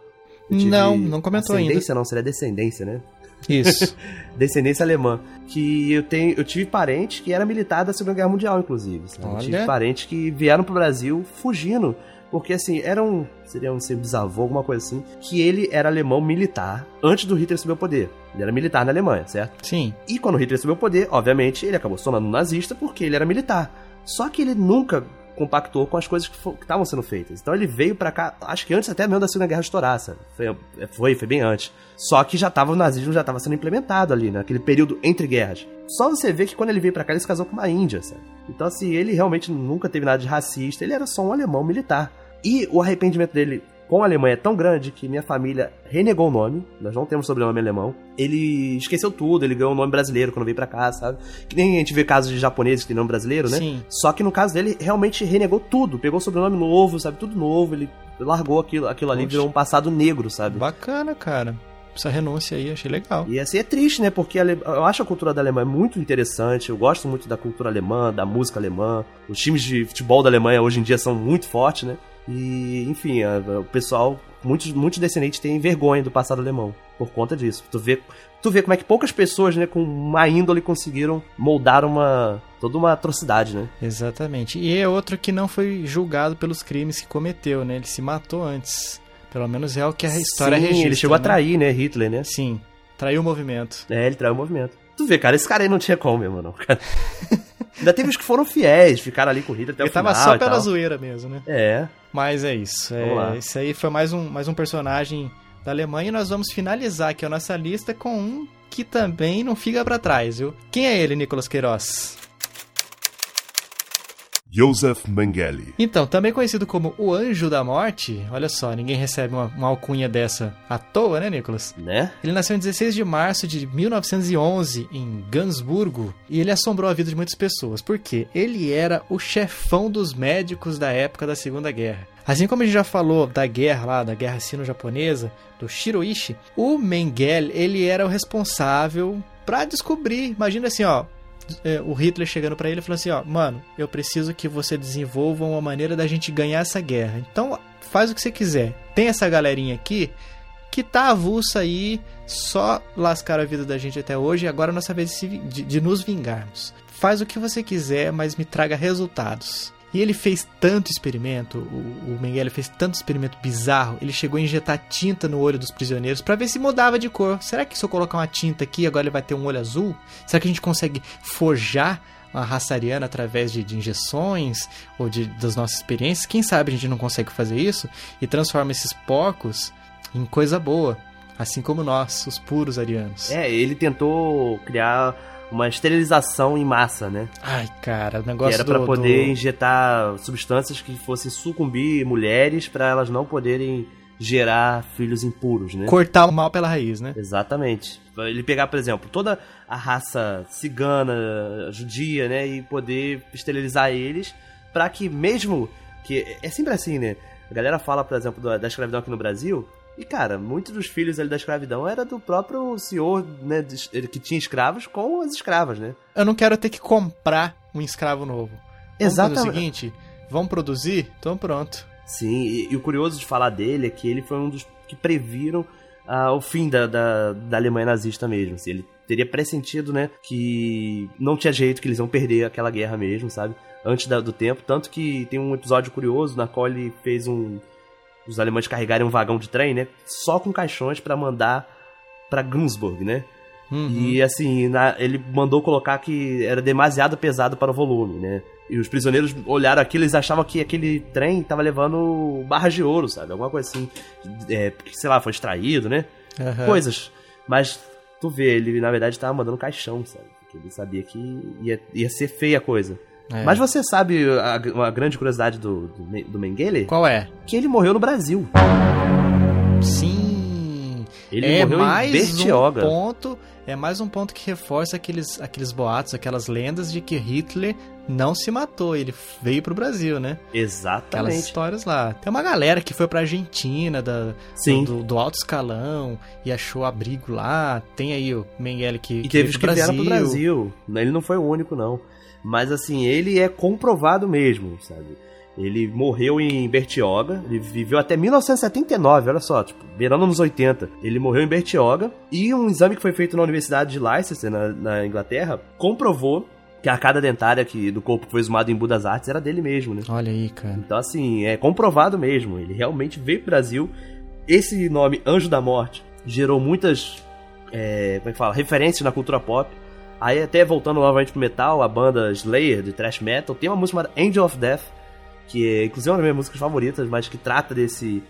Speaker 1: Não, não comentou ainda.
Speaker 2: Ascendência não, seria descendência, né?
Speaker 1: Isso.
Speaker 2: Descendência alemã. Que eu tenho, eu tive parente que era militar da Segunda Guerra Mundial, inclusive. sabe? Eu
Speaker 1: Olha.
Speaker 2: tive parentes que vieram pro Brasil fugindo. Porque assim, era um. Seria um seu bisavô, alguma coisa assim. Que ele era alemão militar antes do Hitler subir ao poder. Ele era militar na Alemanha, certo?
Speaker 1: Sim.
Speaker 2: E quando Hitler subiu ao poder, obviamente, ele acabou se tornando um nazista porque ele era militar. Só que ele nunca compactou com as coisas que estavam sendo feitas. Então ele veio pra cá, acho que antes até mesmo da Segunda Guerra estourar? Foi, foi, foi bem antes. Só que já tava, o nazismo já estava sendo implementado ali, naquele período entre guerras. Só você vê que quando ele veio pra cá, ele se casou com uma índia, sabe? Então assim, ele realmente nunca teve nada de racista, ele era só um alemão militar. E o arrependimento dele com a Alemanha é tão grande que minha família renegou o nome. Nós não temos sobrenome alemão. Ele esqueceu tudo, ele ganhou um nome brasileiro quando veio pra cá, sabe? Que nem a gente vê casos de japoneses que tem nome brasileiro, né?
Speaker 1: Sim.
Speaker 2: Só que no caso dele, realmente renegou tudo. Pegou sobrenome novo, sabe? Tudo novo. Ele largou aquilo, aquilo ali,
Speaker 1: Poxa.
Speaker 2: virou um passado negro, sabe?
Speaker 1: Bacana, cara. Essa renúncia aí, achei legal.
Speaker 2: E assim é triste, né? Porque eu acho a cultura da Alemanha muito interessante. Eu gosto muito da cultura alemã, da música alemã. Os times de futebol da Alemanha hoje em dia são muito fortes, né? E, enfim, a- o pessoal, muitos, muitos descendentes têm vergonha do passado alemão por conta disso. Tu vê, tu vê como é que poucas pessoas, né, com uma índole conseguiram moldar uma toda uma atrocidade, né?
Speaker 1: Exatamente. E é outro que não foi julgado pelos crimes que cometeu, né? Ele se matou antes. Pelo menos é o que a história
Speaker 2: Sim,
Speaker 1: registra.
Speaker 2: ele chegou a
Speaker 1: né?
Speaker 2: trair, né, Hitler, né?
Speaker 1: Sim, traiu o movimento.
Speaker 2: É, ele traiu o movimento. Tu vê, cara, esse cara aí não tinha como mesmo, não, cara. Ainda teve os que foram fiéis, ficaram ali com o Hitler até
Speaker 1: Ele
Speaker 2: o final
Speaker 1: tava só pela zoeira mesmo, né?
Speaker 2: É,
Speaker 1: Mas é isso. É, esse aí foi mais um, mais um personagem da Alemanha e nós vamos finalizar aqui a nossa lista com um que também não fica pra trás, viu? Quem é ele, Nicolas Queiroz?
Speaker 3: Joseph Mengele.
Speaker 1: Então, também conhecido como o Anjo da Morte, olha só, ninguém recebe uma, uma alcunha dessa à toa, né, Nicolas?
Speaker 2: né?
Speaker 1: Ele nasceu em 16 de março de 1911 em Gansburgo e ele assombrou a vida de muitas pessoas. Por quê? Ele era o chefão dos médicos da época da Segunda Guerra. Assim como a gente já falou da guerra lá, da guerra sino-japonesa, do Shiroishi, o Mengele, ele era o responsável pra descobrir, imagina assim, ó, é, o Hitler chegando pra ele e falando assim, ó, mano, eu preciso que você desenvolva uma maneira da gente ganhar essa guerra. Então, faz o que você quiser. Tem essa galerinha aqui que tá avulsa aí, só lascaram a vida da gente até hoje, e agora é nossa vez de- de nos vingarmos. Faz o que você quiser, mas me traga resultados. E ele fez tanto experimento, o, o Mengele fez tanto experimento bizarro, ele chegou a injetar tinta no olho dos prisioneiros pra ver se mudava de cor. Será que se eu colocar uma tinta aqui, agora ele vai ter um olho azul? Será que a gente consegue forjar a raça ariana através de, de injeções ou de, das nossas experiências? Quem sabe a gente não consegue fazer isso e transforma esses porcos em coisa boa, assim como nós, os puros arianos.
Speaker 2: É, ele tentou criar uma esterilização em massa, né?
Speaker 1: Ai, cara, o
Speaker 2: Que
Speaker 1: negócio
Speaker 2: era
Speaker 1: do,
Speaker 2: pra poder
Speaker 1: do-
Speaker 2: injetar substâncias que fossem sucumbir mulheres pra elas não poderem gerar filhos impuros, né?
Speaker 1: cortar o mal pela raiz, né?
Speaker 2: Exatamente. Ele pegar, por exemplo, toda a raça cigana, judia, né? E poder esterilizar eles para que mesmo que é sempre assim, né? A galera fala, por exemplo, da escravidão aqui no Brasil, e, cara, muitos dos filhos ali da escravidão era do próprio senhor, né, que tinha escravos com as escravas, né?
Speaker 1: Eu não quero ter que comprar um escravo novo. Vamos
Speaker 2: Exatamente.
Speaker 1: fazer o seguinte, vamos produzir? Então pronto.
Speaker 2: Sim, e, e o curioso de falar dele é que ele foi um dos que previram ah, o fim da, da, da Alemanha nazista mesmo. Assim, ele teria pressentido, né, que não tinha jeito, que eles iam perder aquela guerra mesmo, sabe? Antes da- do tempo. Tanto que tem um episódio curioso na qual ele fez um. Os alemães carregarem um vagão de trem, né? Só com caixões pra mandar pra Günzburg, né?
Speaker 1: Uhum.
Speaker 2: E assim, na- ele mandou colocar que era demasiado pesado para o volume, né? E os prisioneiros olharam aquilo e eles achavam que aquele trem tava levando barras de ouro, sabe? Alguma coisa assim. É, sei lá, foi extraído, né?
Speaker 1: Aham.
Speaker 2: Coisas. Mas tu vê, ele na verdade tava mandando caixão, sabe? Porque ele sabia que ia, ia ser feia a coisa.
Speaker 1: É.
Speaker 2: Mas você sabe a, uma grande curiosidade do, do, do Mengele?
Speaker 1: Qual é?
Speaker 2: Que ele morreu no Brasil.
Speaker 1: Sim.
Speaker 2: Ele
Speaker 1: é
Speaker 2: morreu
Speaker 1: mais
Speaker 2: em Bertioga.
Speaker 1: um ponto, é mais um ponto que reforça aqueles, aqueles boatos, aquelas lendas de que Hitler não se matou, ele veio pro Brasil, né? Aquelas
Speaker 2: Exatamente.
Speaker 1: histórias lá. Tem uma galera que foi pra Argentina, da,
Speaker 2: Sim.
Speaker 1: do, do alto escalão, e achou abrigo lá. Tem aí o Mengele que,
Speaker 2: E
Speaker 1: que
Speaker 2: teve
Speaker 1: pro
Speaker 2: que vieram pro Brasil. Ele não foi o único, não. Mas assim, ele é comprovado mesmo, sabe? Ele morreu em Bertioga, ele viveu até 1979, olha só, tipo, beirando nos 80. Ele morreu em Bertioga e um exame que foi feito na Universidade de Leicester, na, na Inglaterra, comprovou que a arcada dentária que, do corpo que foi exumado em Budas Artes era dele mesmo, né?
Speaker 1: Olha aí, cara.
Speaker 2: Então, assim, é comprovado mesmo. Ele realmente veio pro Brasil. Esse nome, Anjo da Morte, gerou muitas é, como é que fala? referências na cultura pop. Aí, até voltando novamente pro metal, a banda Slayer, de thrash metal, tem uma música chamada Angel of Death, que é inclusive uma das minhas músicas favoritas, mas que trata desse,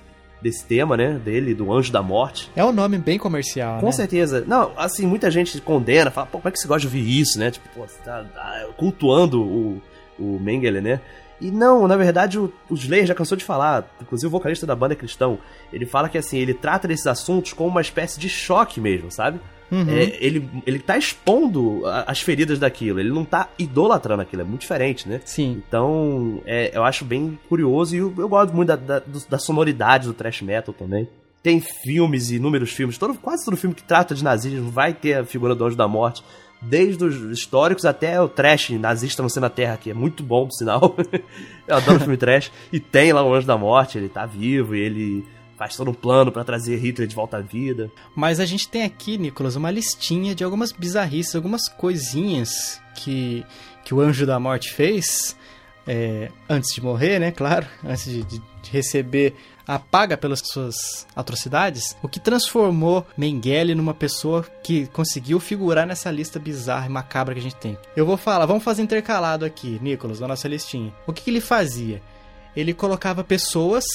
Speaker 2: desse tema, né? Dele, do Anjo da Morte.
Speaker 1: É um nome bem comercial,
Speaker 2: Com
Speaker 1: né?
Speaker 2: certeza. Não, assim, muita gente condena, fala, pô, como é que você gosta de ouvir isso, né? Tipo, pô, você tá, tá cultuando o, o Mengele, né? E não, na verdade, o, o Slayer já cansou de falar, inclusive o vocalista da banda é cristão, ele fala que, assim, ele trata desses assuntos como uma espécie de choque mesmo, sabe?
Speaker 1: Uhum.
Speaker 2: É, ele, ele tá expondo as feridas daquilo, ele não tá idolatrando aquilo, é muito diferente, né?
Speaker 1: Sim.
Speaker 2: Então, é, eu acho bem curioso e eu, eu gosto muito da, da, da sonoridade do thrash metal também. Tem filmes, inúmeros filmes, todo, quase todo filme que trata de nazismo vai ter a figura do Anjo da Morte. Desde os históricos até o trash nazista no na Terra, que é muito bom, por sinal. eu adoro filme trash. E tem lá o Anjo da Morte, ele tá vivo e ele faz todo um plano pra trazer Hitler de volta à vida.
Speaker 1: Mas a gente tem aqui, Nicolas, uma listinha de algumas bizarrices, algumas coisinhas que, que o Anjo da Morte fez é, antes de morrer, né? Claro, antes de, de- de receber a paga pelas suas atrocidades, o que transformou Mengele numa pessoa que conseguiu figurar nessa lista bizarra e macabra que a gente tem. Eu vou falar, vamos fazer intercalado aqui, Nicolas, na nossa listinha. O que, que ele fazia? Ele colocava pessoas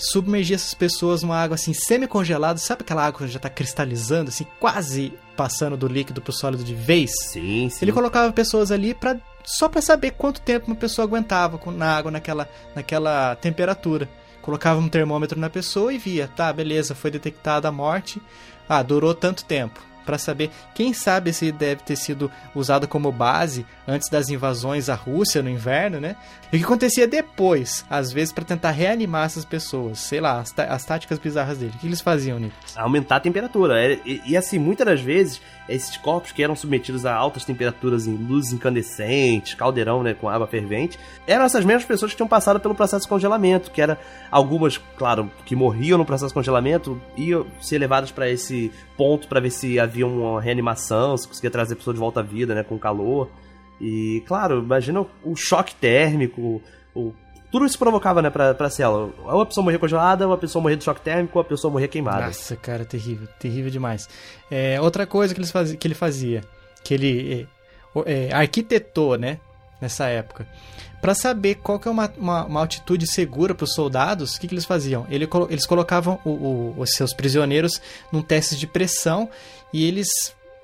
Speaker 1: submergia essas pessoas numa água assim semi-congelada, sabe aquela água que já tá cristalizando, assim, quase passando do líquido pro sólido de vez?
Speaker 2: Sim, sim.
Speaker 1: Ele colocava pessoas ali para só pra saber quanto tempo uma pessoa aguentava com, na água naquela, naquela temperatura. Colocava um termômetro na pessoa e via, tá, beleza, foi detectada a morte. Ah, durou tanto tempo. Pra saber, quem sabe se deve ter sido usado como base antes das invasões à Rússia no inverno, né? E o que acontecia depois, às vezes pra tentar reanimar essas pessoas, sei lá, as, as táticas bizarras dele. O que eles faziam, Nico?
Speaker 2: aumentar a temperatura. É, E, e, assim, muitas das vezes, esses corpos que eram submetidos a altas temperaturas em luzes incandescentes, caldeirão, né, com água fervente, eram essas mesmas pessoas que tinham passado pelo processo de congelamento, que era algumas, claro, que morriam no processo de congelamento, iam ser levadas para esse ponto para ver se havia uma reanimação, se conseguia trazer a pessoa de volta à vida, né, com calor. E, claro, imagina o, choque térmico, o tudo isso provocava, né, pra, pra célula. Ou a pessoa morrer congelada, ou a pessoa morrer de choque térmico, ou a pessoa morrer queimada.
Speaker 1: Nossa, cara, terrível, terrível demais. É, outra coisa que, eles fazi- que ele fazia, que ele é, é, arquitetou, né, nessa época, Pra saber qual que é uma, uma, uma altitude segura para os soldados, o que, que eles faziam? Ele eles colocavam o- o- os seus prisioneiros num teste de pressão e eles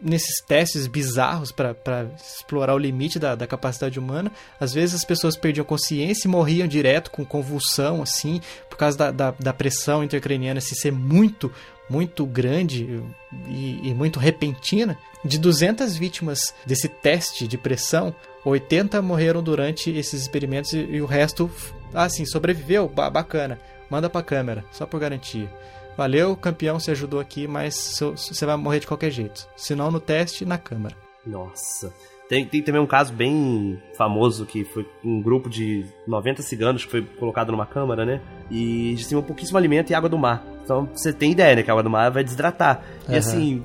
Speaker 1: nesses testes bizarros para explorar o limite da, da, capacidade humana. Às vezes as pessoas perdiam consciência e morriam direto com convulsão, assim, por causa da, da, da pressão intracraniana se ser muito, muito grande e, e, muito repentina. De 200 vítimas desse teste de pressão, 80 morreram durante esses experimentos e, e o resto, assim, sobreviveu, bacana. Manda pra câmera, só por garantia. Valeu, campeão, você ajudou aqui, mas você vai morrer de qualquer jeito. Se não no teste, na câmara.
Speaker 2: Nossa. Tem, tem também um caso bem famoso que foi um grupo de 90 ciganos que foi colocado numa câmara, né? E eles tinham pouquíssimo alimento e água do mar. Então você tem ideia, né? Que a água do mar vai desidratar. Uhum. E assim,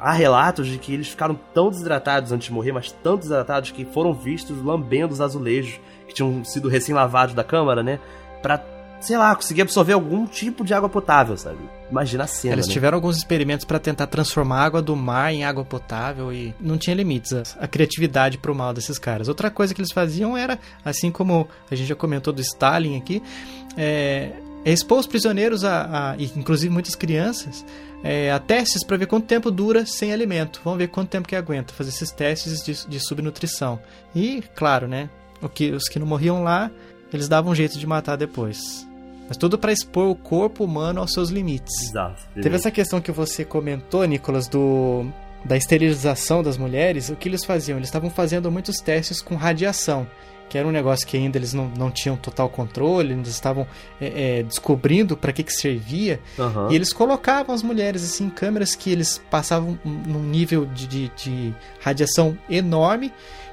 Speaker 2: há relatos de que eles ficaram tão desidratados antes de morrer, mas tão desidratados que foram vistos lambendo os azulejos que tinham sido recém-lavados da câmara, né? Pra sei lá, conseguir absorver algum tipo de água potável, sabe? Imagina a cena.
Speaker 1: Eles
Speaker 2: né?
Speaker 1: tiveram alguns experimentos para tentar transformar a água do mar em água potável e não tinha limites a, a criatividade pro mal desses caras. Outra coisa que eles faziam era, assim como a gente já comentou do Stalin aqui, é, é expor os prisioneiros, a, a inclusive muitas crianças, é, a testes para ver quanto tempo dura sem alimento. Vamos ver quanto tempo que aguenta fazer esses testes de, de subnutrição. E, claro, né? O que, os que não morriam lá, eles davam um jeito de matar depois. Mas tudo para expor o corpo humano aos seus limites.
Speaker 2: Exato.
Speaker 1: Teve essa questão que você comentou, Nicolas, do da esterilização das mulheres. O que eles faziam? Eles estavam fazendo muitos testes com radiação que era um negócio que ainda eles não, não tinham total controle, eles estavam é, é, descobrindo para que, que servia. Uhum. E eles colocavam as mulheres assim, em câmeras que eles passavam num nível de, de, de radiação enorme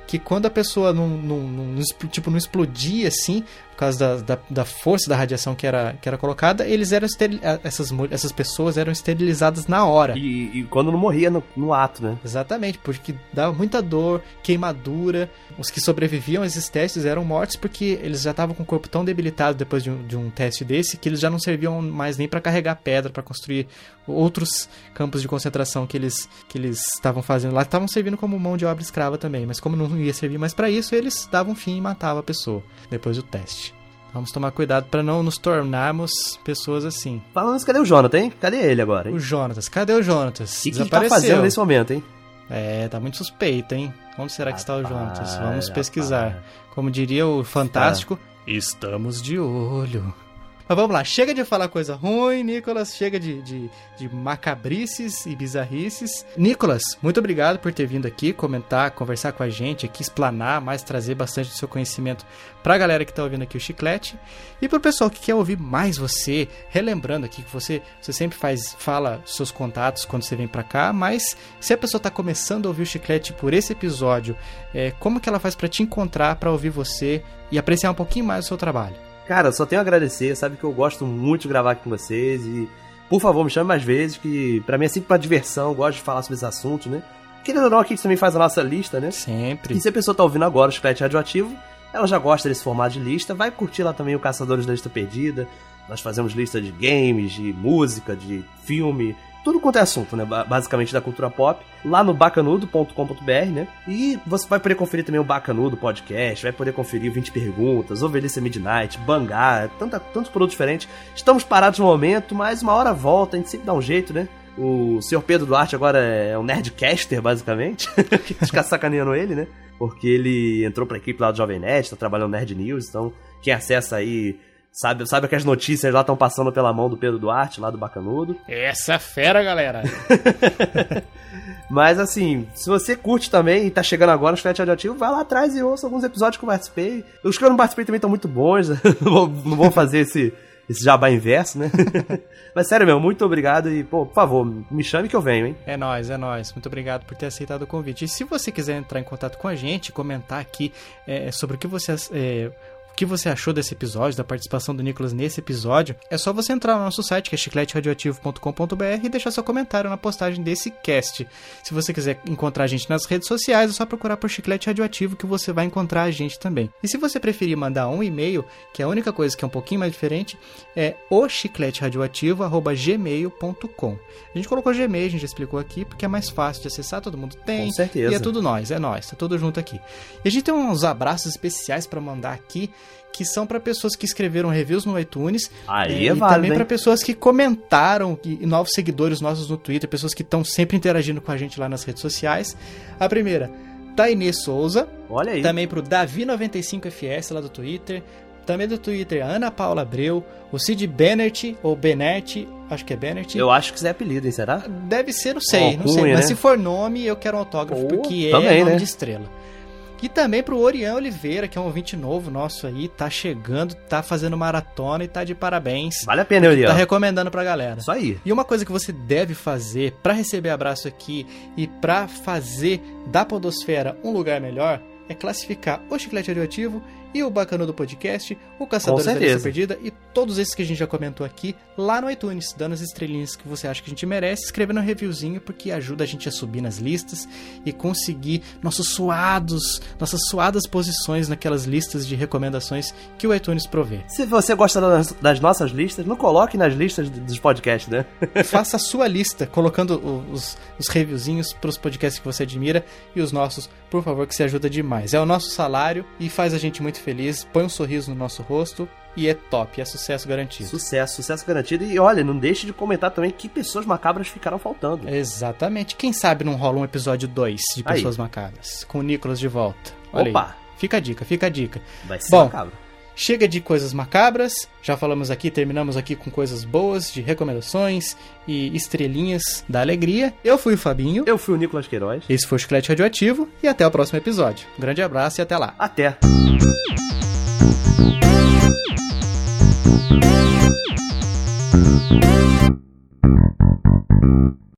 Speaker 1: que quando a pessoa não, não, não, tipo, não explodia assim, causa da, da, da, força da radiação que era, que era colocada, eles eram esteril... essas, essas pessoas eram esterilizadas na hora.
Speaker 2: E, e quando não morria no, no, ato, né?
Speaker 1: Exatamente, porque dava muita dor, queimadura. Os que sobreviviam a esses testes eram mortos porque eles já estavam com o corpo tão debilitado depois de um, de um teste desse que eles já não serviam mais nem para carregar pedra, para construir outros campos de concentração que eles que eles estavam fazendo lá, estavam servindo como mão de obra escrava também, mas como não ia servir mais para isso, eles davam fim e matavam a pessoa depois do teste. Vamos tomar cuidado para não nos tornarmos pessoas assim.
Speaker 2: Falando cadê o Jonathan, hein? Cadê ele agora, hein?
Speaker 1: O Jonatas, cadê o Jonatas?
Speaker 2: O que, que ele tá fazendo nesse momento, hein?
Speaker 1: É, tá muito suspeito, hein? Onde será que está o Jonatas? Vamos pesquisar. Como diria o Fantástico, estamos de olho. Mas vamos lá, chega de falar coisa ruim, Nicolas, chega de, de, de macabrices e bizarrices. Nicolas, muito obrigado por ter vindo aqui comentar, conversar com a gente aqui, explanar, mais trazer bastante do seu conhecimento pra galera que tá ouvindo aqui o Chiclete. E pro pessoal que quer ouvir mais você, relembrando aqui que você, você sempre faz, fala seus contatos quando você vem pra cá, mas se a pessoa tá começando a ouvir o Chiclete por esse episódio, é, como que ela faz para te encontrar, para ouvir você e apreciar um pouquinho mais o seu trabalho?
Speaker 2: Cara, só tenho a agradecer, sabe que eu gosto muito de gravar aqui com vocês e por favor, me chame mais vezes, que para mim é sempre uma diversão, eu gosto de falar sobre esses assuntos, né? Querendo ou não, aqui a gente também faz a nossa lista, né?
Speaker 1: Sempre.
Speaker 2: E se a pessoa tá ouvindo agora o Chiclete Radioativo, ela já gosta desse formato de lista, vai curtir lá também o Caçadores da Lista Perdida. Nós fazemos lista de games, de música, de filme, tudo quanto é assunto, né? Basicamente da cultura pop, lá no bacanudo.com.br, né? E você vai poder conferir também o Bacanudo podcast, vai poder conferir 20 perguntas, Ovelhice Midnight, Bangá, tanta, tantos produtos diferentes. Estamos parados no momento, mas uma hora volta, a gente sempre dá um jeito, né? O senhor Pedro Duarte agora é um nerdcaster, basicamente. fica sacaneando ele, né? Porque ele entrou pra equipe lá do Jovem Nerd, tá trabalhando no Nerd News, então quem acessa aí Sabe, sabe que as notícias lá estão passando pela mão do Pedro Duarte, lá do Bacanudo.
Speaker 1: Essa é fera, galera!
Speaker 2: Mas assim, se você curte também e tá chegando agora no Flat Radioativo, vai lá atrás e ouça alguns episódios que eu participei. Os que eu não participei também estão muito bons, não vou fazer esse, esse jabá inverso, né? Mas sério, meu, muito obrigado e, pô, por favor, me chame que eu venho, hein?
Speaker 1: É nóis, é nóis. Muito obrigado por ter aceitado o convite. E se você quiser entrar em contato com a gente, comentar aqui é, sobre o que você. É, que você achou desse episódio, da participação do Nicolas nesse episódio, é só você entrar no nosso site, que é chicleteradioativo.com.br e deixar seu comentário na postagem desse cast. Se você quiser encontrar a gente nas redes sociais, é só procurar por Chiclete Radioativo que você vai encontrar a gente também. E se você preferir mandar um e-mail, que é a única coisa que é um pouquinho mais diferente, é o chicleteradioativo.gmail.com. A gente colocou Gmail, a gente já explicou aqui, porque é mais fácil de acessar, todo mundo tem.
Speaker 2: Com certeza.
Speaker 1: E é tudo nós, é nós, tá tudo junto aqui. E a gente tem uns abraços especiais para mandar aqui que são para pessoas que escreveram reviews no iTunes.
Speaker 2: Aí
Speaker 1: é,
Speaker 2: é
Speaker 1: e
Speaker 2: válido,
Speaker 1: também para pessoas que comentaram, e, novos seguidores nossos no Twitter, pessoas que estão sempre interagindo com a gente lá nas redes sociais. A primeira, Tainê Souza.
Speaker 2: Olha aí.
Speaker 1: Também pro Davi95FS lá do Twitter. Também do Twitter, Ana Paula Abreu. O Cid Bennett, ou Bennett, acho que é Bennett.
Speaker 2: Eu acho que isso é apelido, hein? Será?
Speaker 1: Deve ser, não sei, não
Speaker 2: Alcunha,
Speaker 1: sei. Mas
Speaker 2: né?
Speaker 1: se for nome, eu quero um autógrafo,
Speaker 2: Pô,
Speaker 1: porque é
Speaker 2: também,
Speaker 1: nome
Speaker 2: né?
Speaker 1: de estrela. E também pro Orião Oliveira, que é um ouvinte novo nosso aí, tá chegando, tá fazendo maratona e tá de parabéns.
Speaker 2: Vale a pena, Euriel.
Speaker 1: Tá recomendando pra galera.
Speaker 2: Isso aí.
Speaker 1: E uma coisa que você deve fazer pra receber abraço aqui e pra fazer da Podosfera um lugar melhor é classificar o Chiclete Radioativo e o Bacano do Podcast, o Caçadores da. Lista Perdida e todos esses que a gente já comentou aqui lá no iTunes, dando as estrelinhas que você acha que a gente merece, escrevendo um reviewzinho porque ajuda a gente a subir nas listas e conseguir nossos suados, nossas suadas posições naquelas listas de recomendações que o iTunes provê.
Speaker 2: Se você gosta das, das nossas listas, não coloque nas listas dos podcasts, né?
Speaker 1: Faça a sua lista, colocando os, os reviewzinhos para os podcasts que você admira e os nossos, por favor, que se ajuda demais. É o nosso salário e faz a gente muito feliz, põe um sorriso no nosso rosto e é top, é sucesso garantido.
Speaker 2: Sucesso, sucesso garantido. E olha, não deixe de comentar também que pessoas macabras ficaram faltando.
Speaker 1: Exatamente. Quem sabe não rola um episódio 2 de
Speaker 2: Aí.
Speaker 1: Pessoas Macabras, com o Nicolas de volta. Olha
Speaker 2: Opa!
Speaker 1: aí. Fica a dica, fica a dica.
Speaker 2: Vai ser
Speaker 1: Bom,
Speaker 2: macabro.
Speaker 1: Chega de coisas macabras, já falamos aqui, terminamos aqui com coisas boas, de recomendações e estrelinhas da alegria. Eu fui o Fabinho.
Speaker 2: Eu fui o Nicolas Queiroz.
Speaker 1: Esse foi o Chiclete Radioativo e até o próximo episódio. Um grande abraço e até lá.
Speaker 2: Até.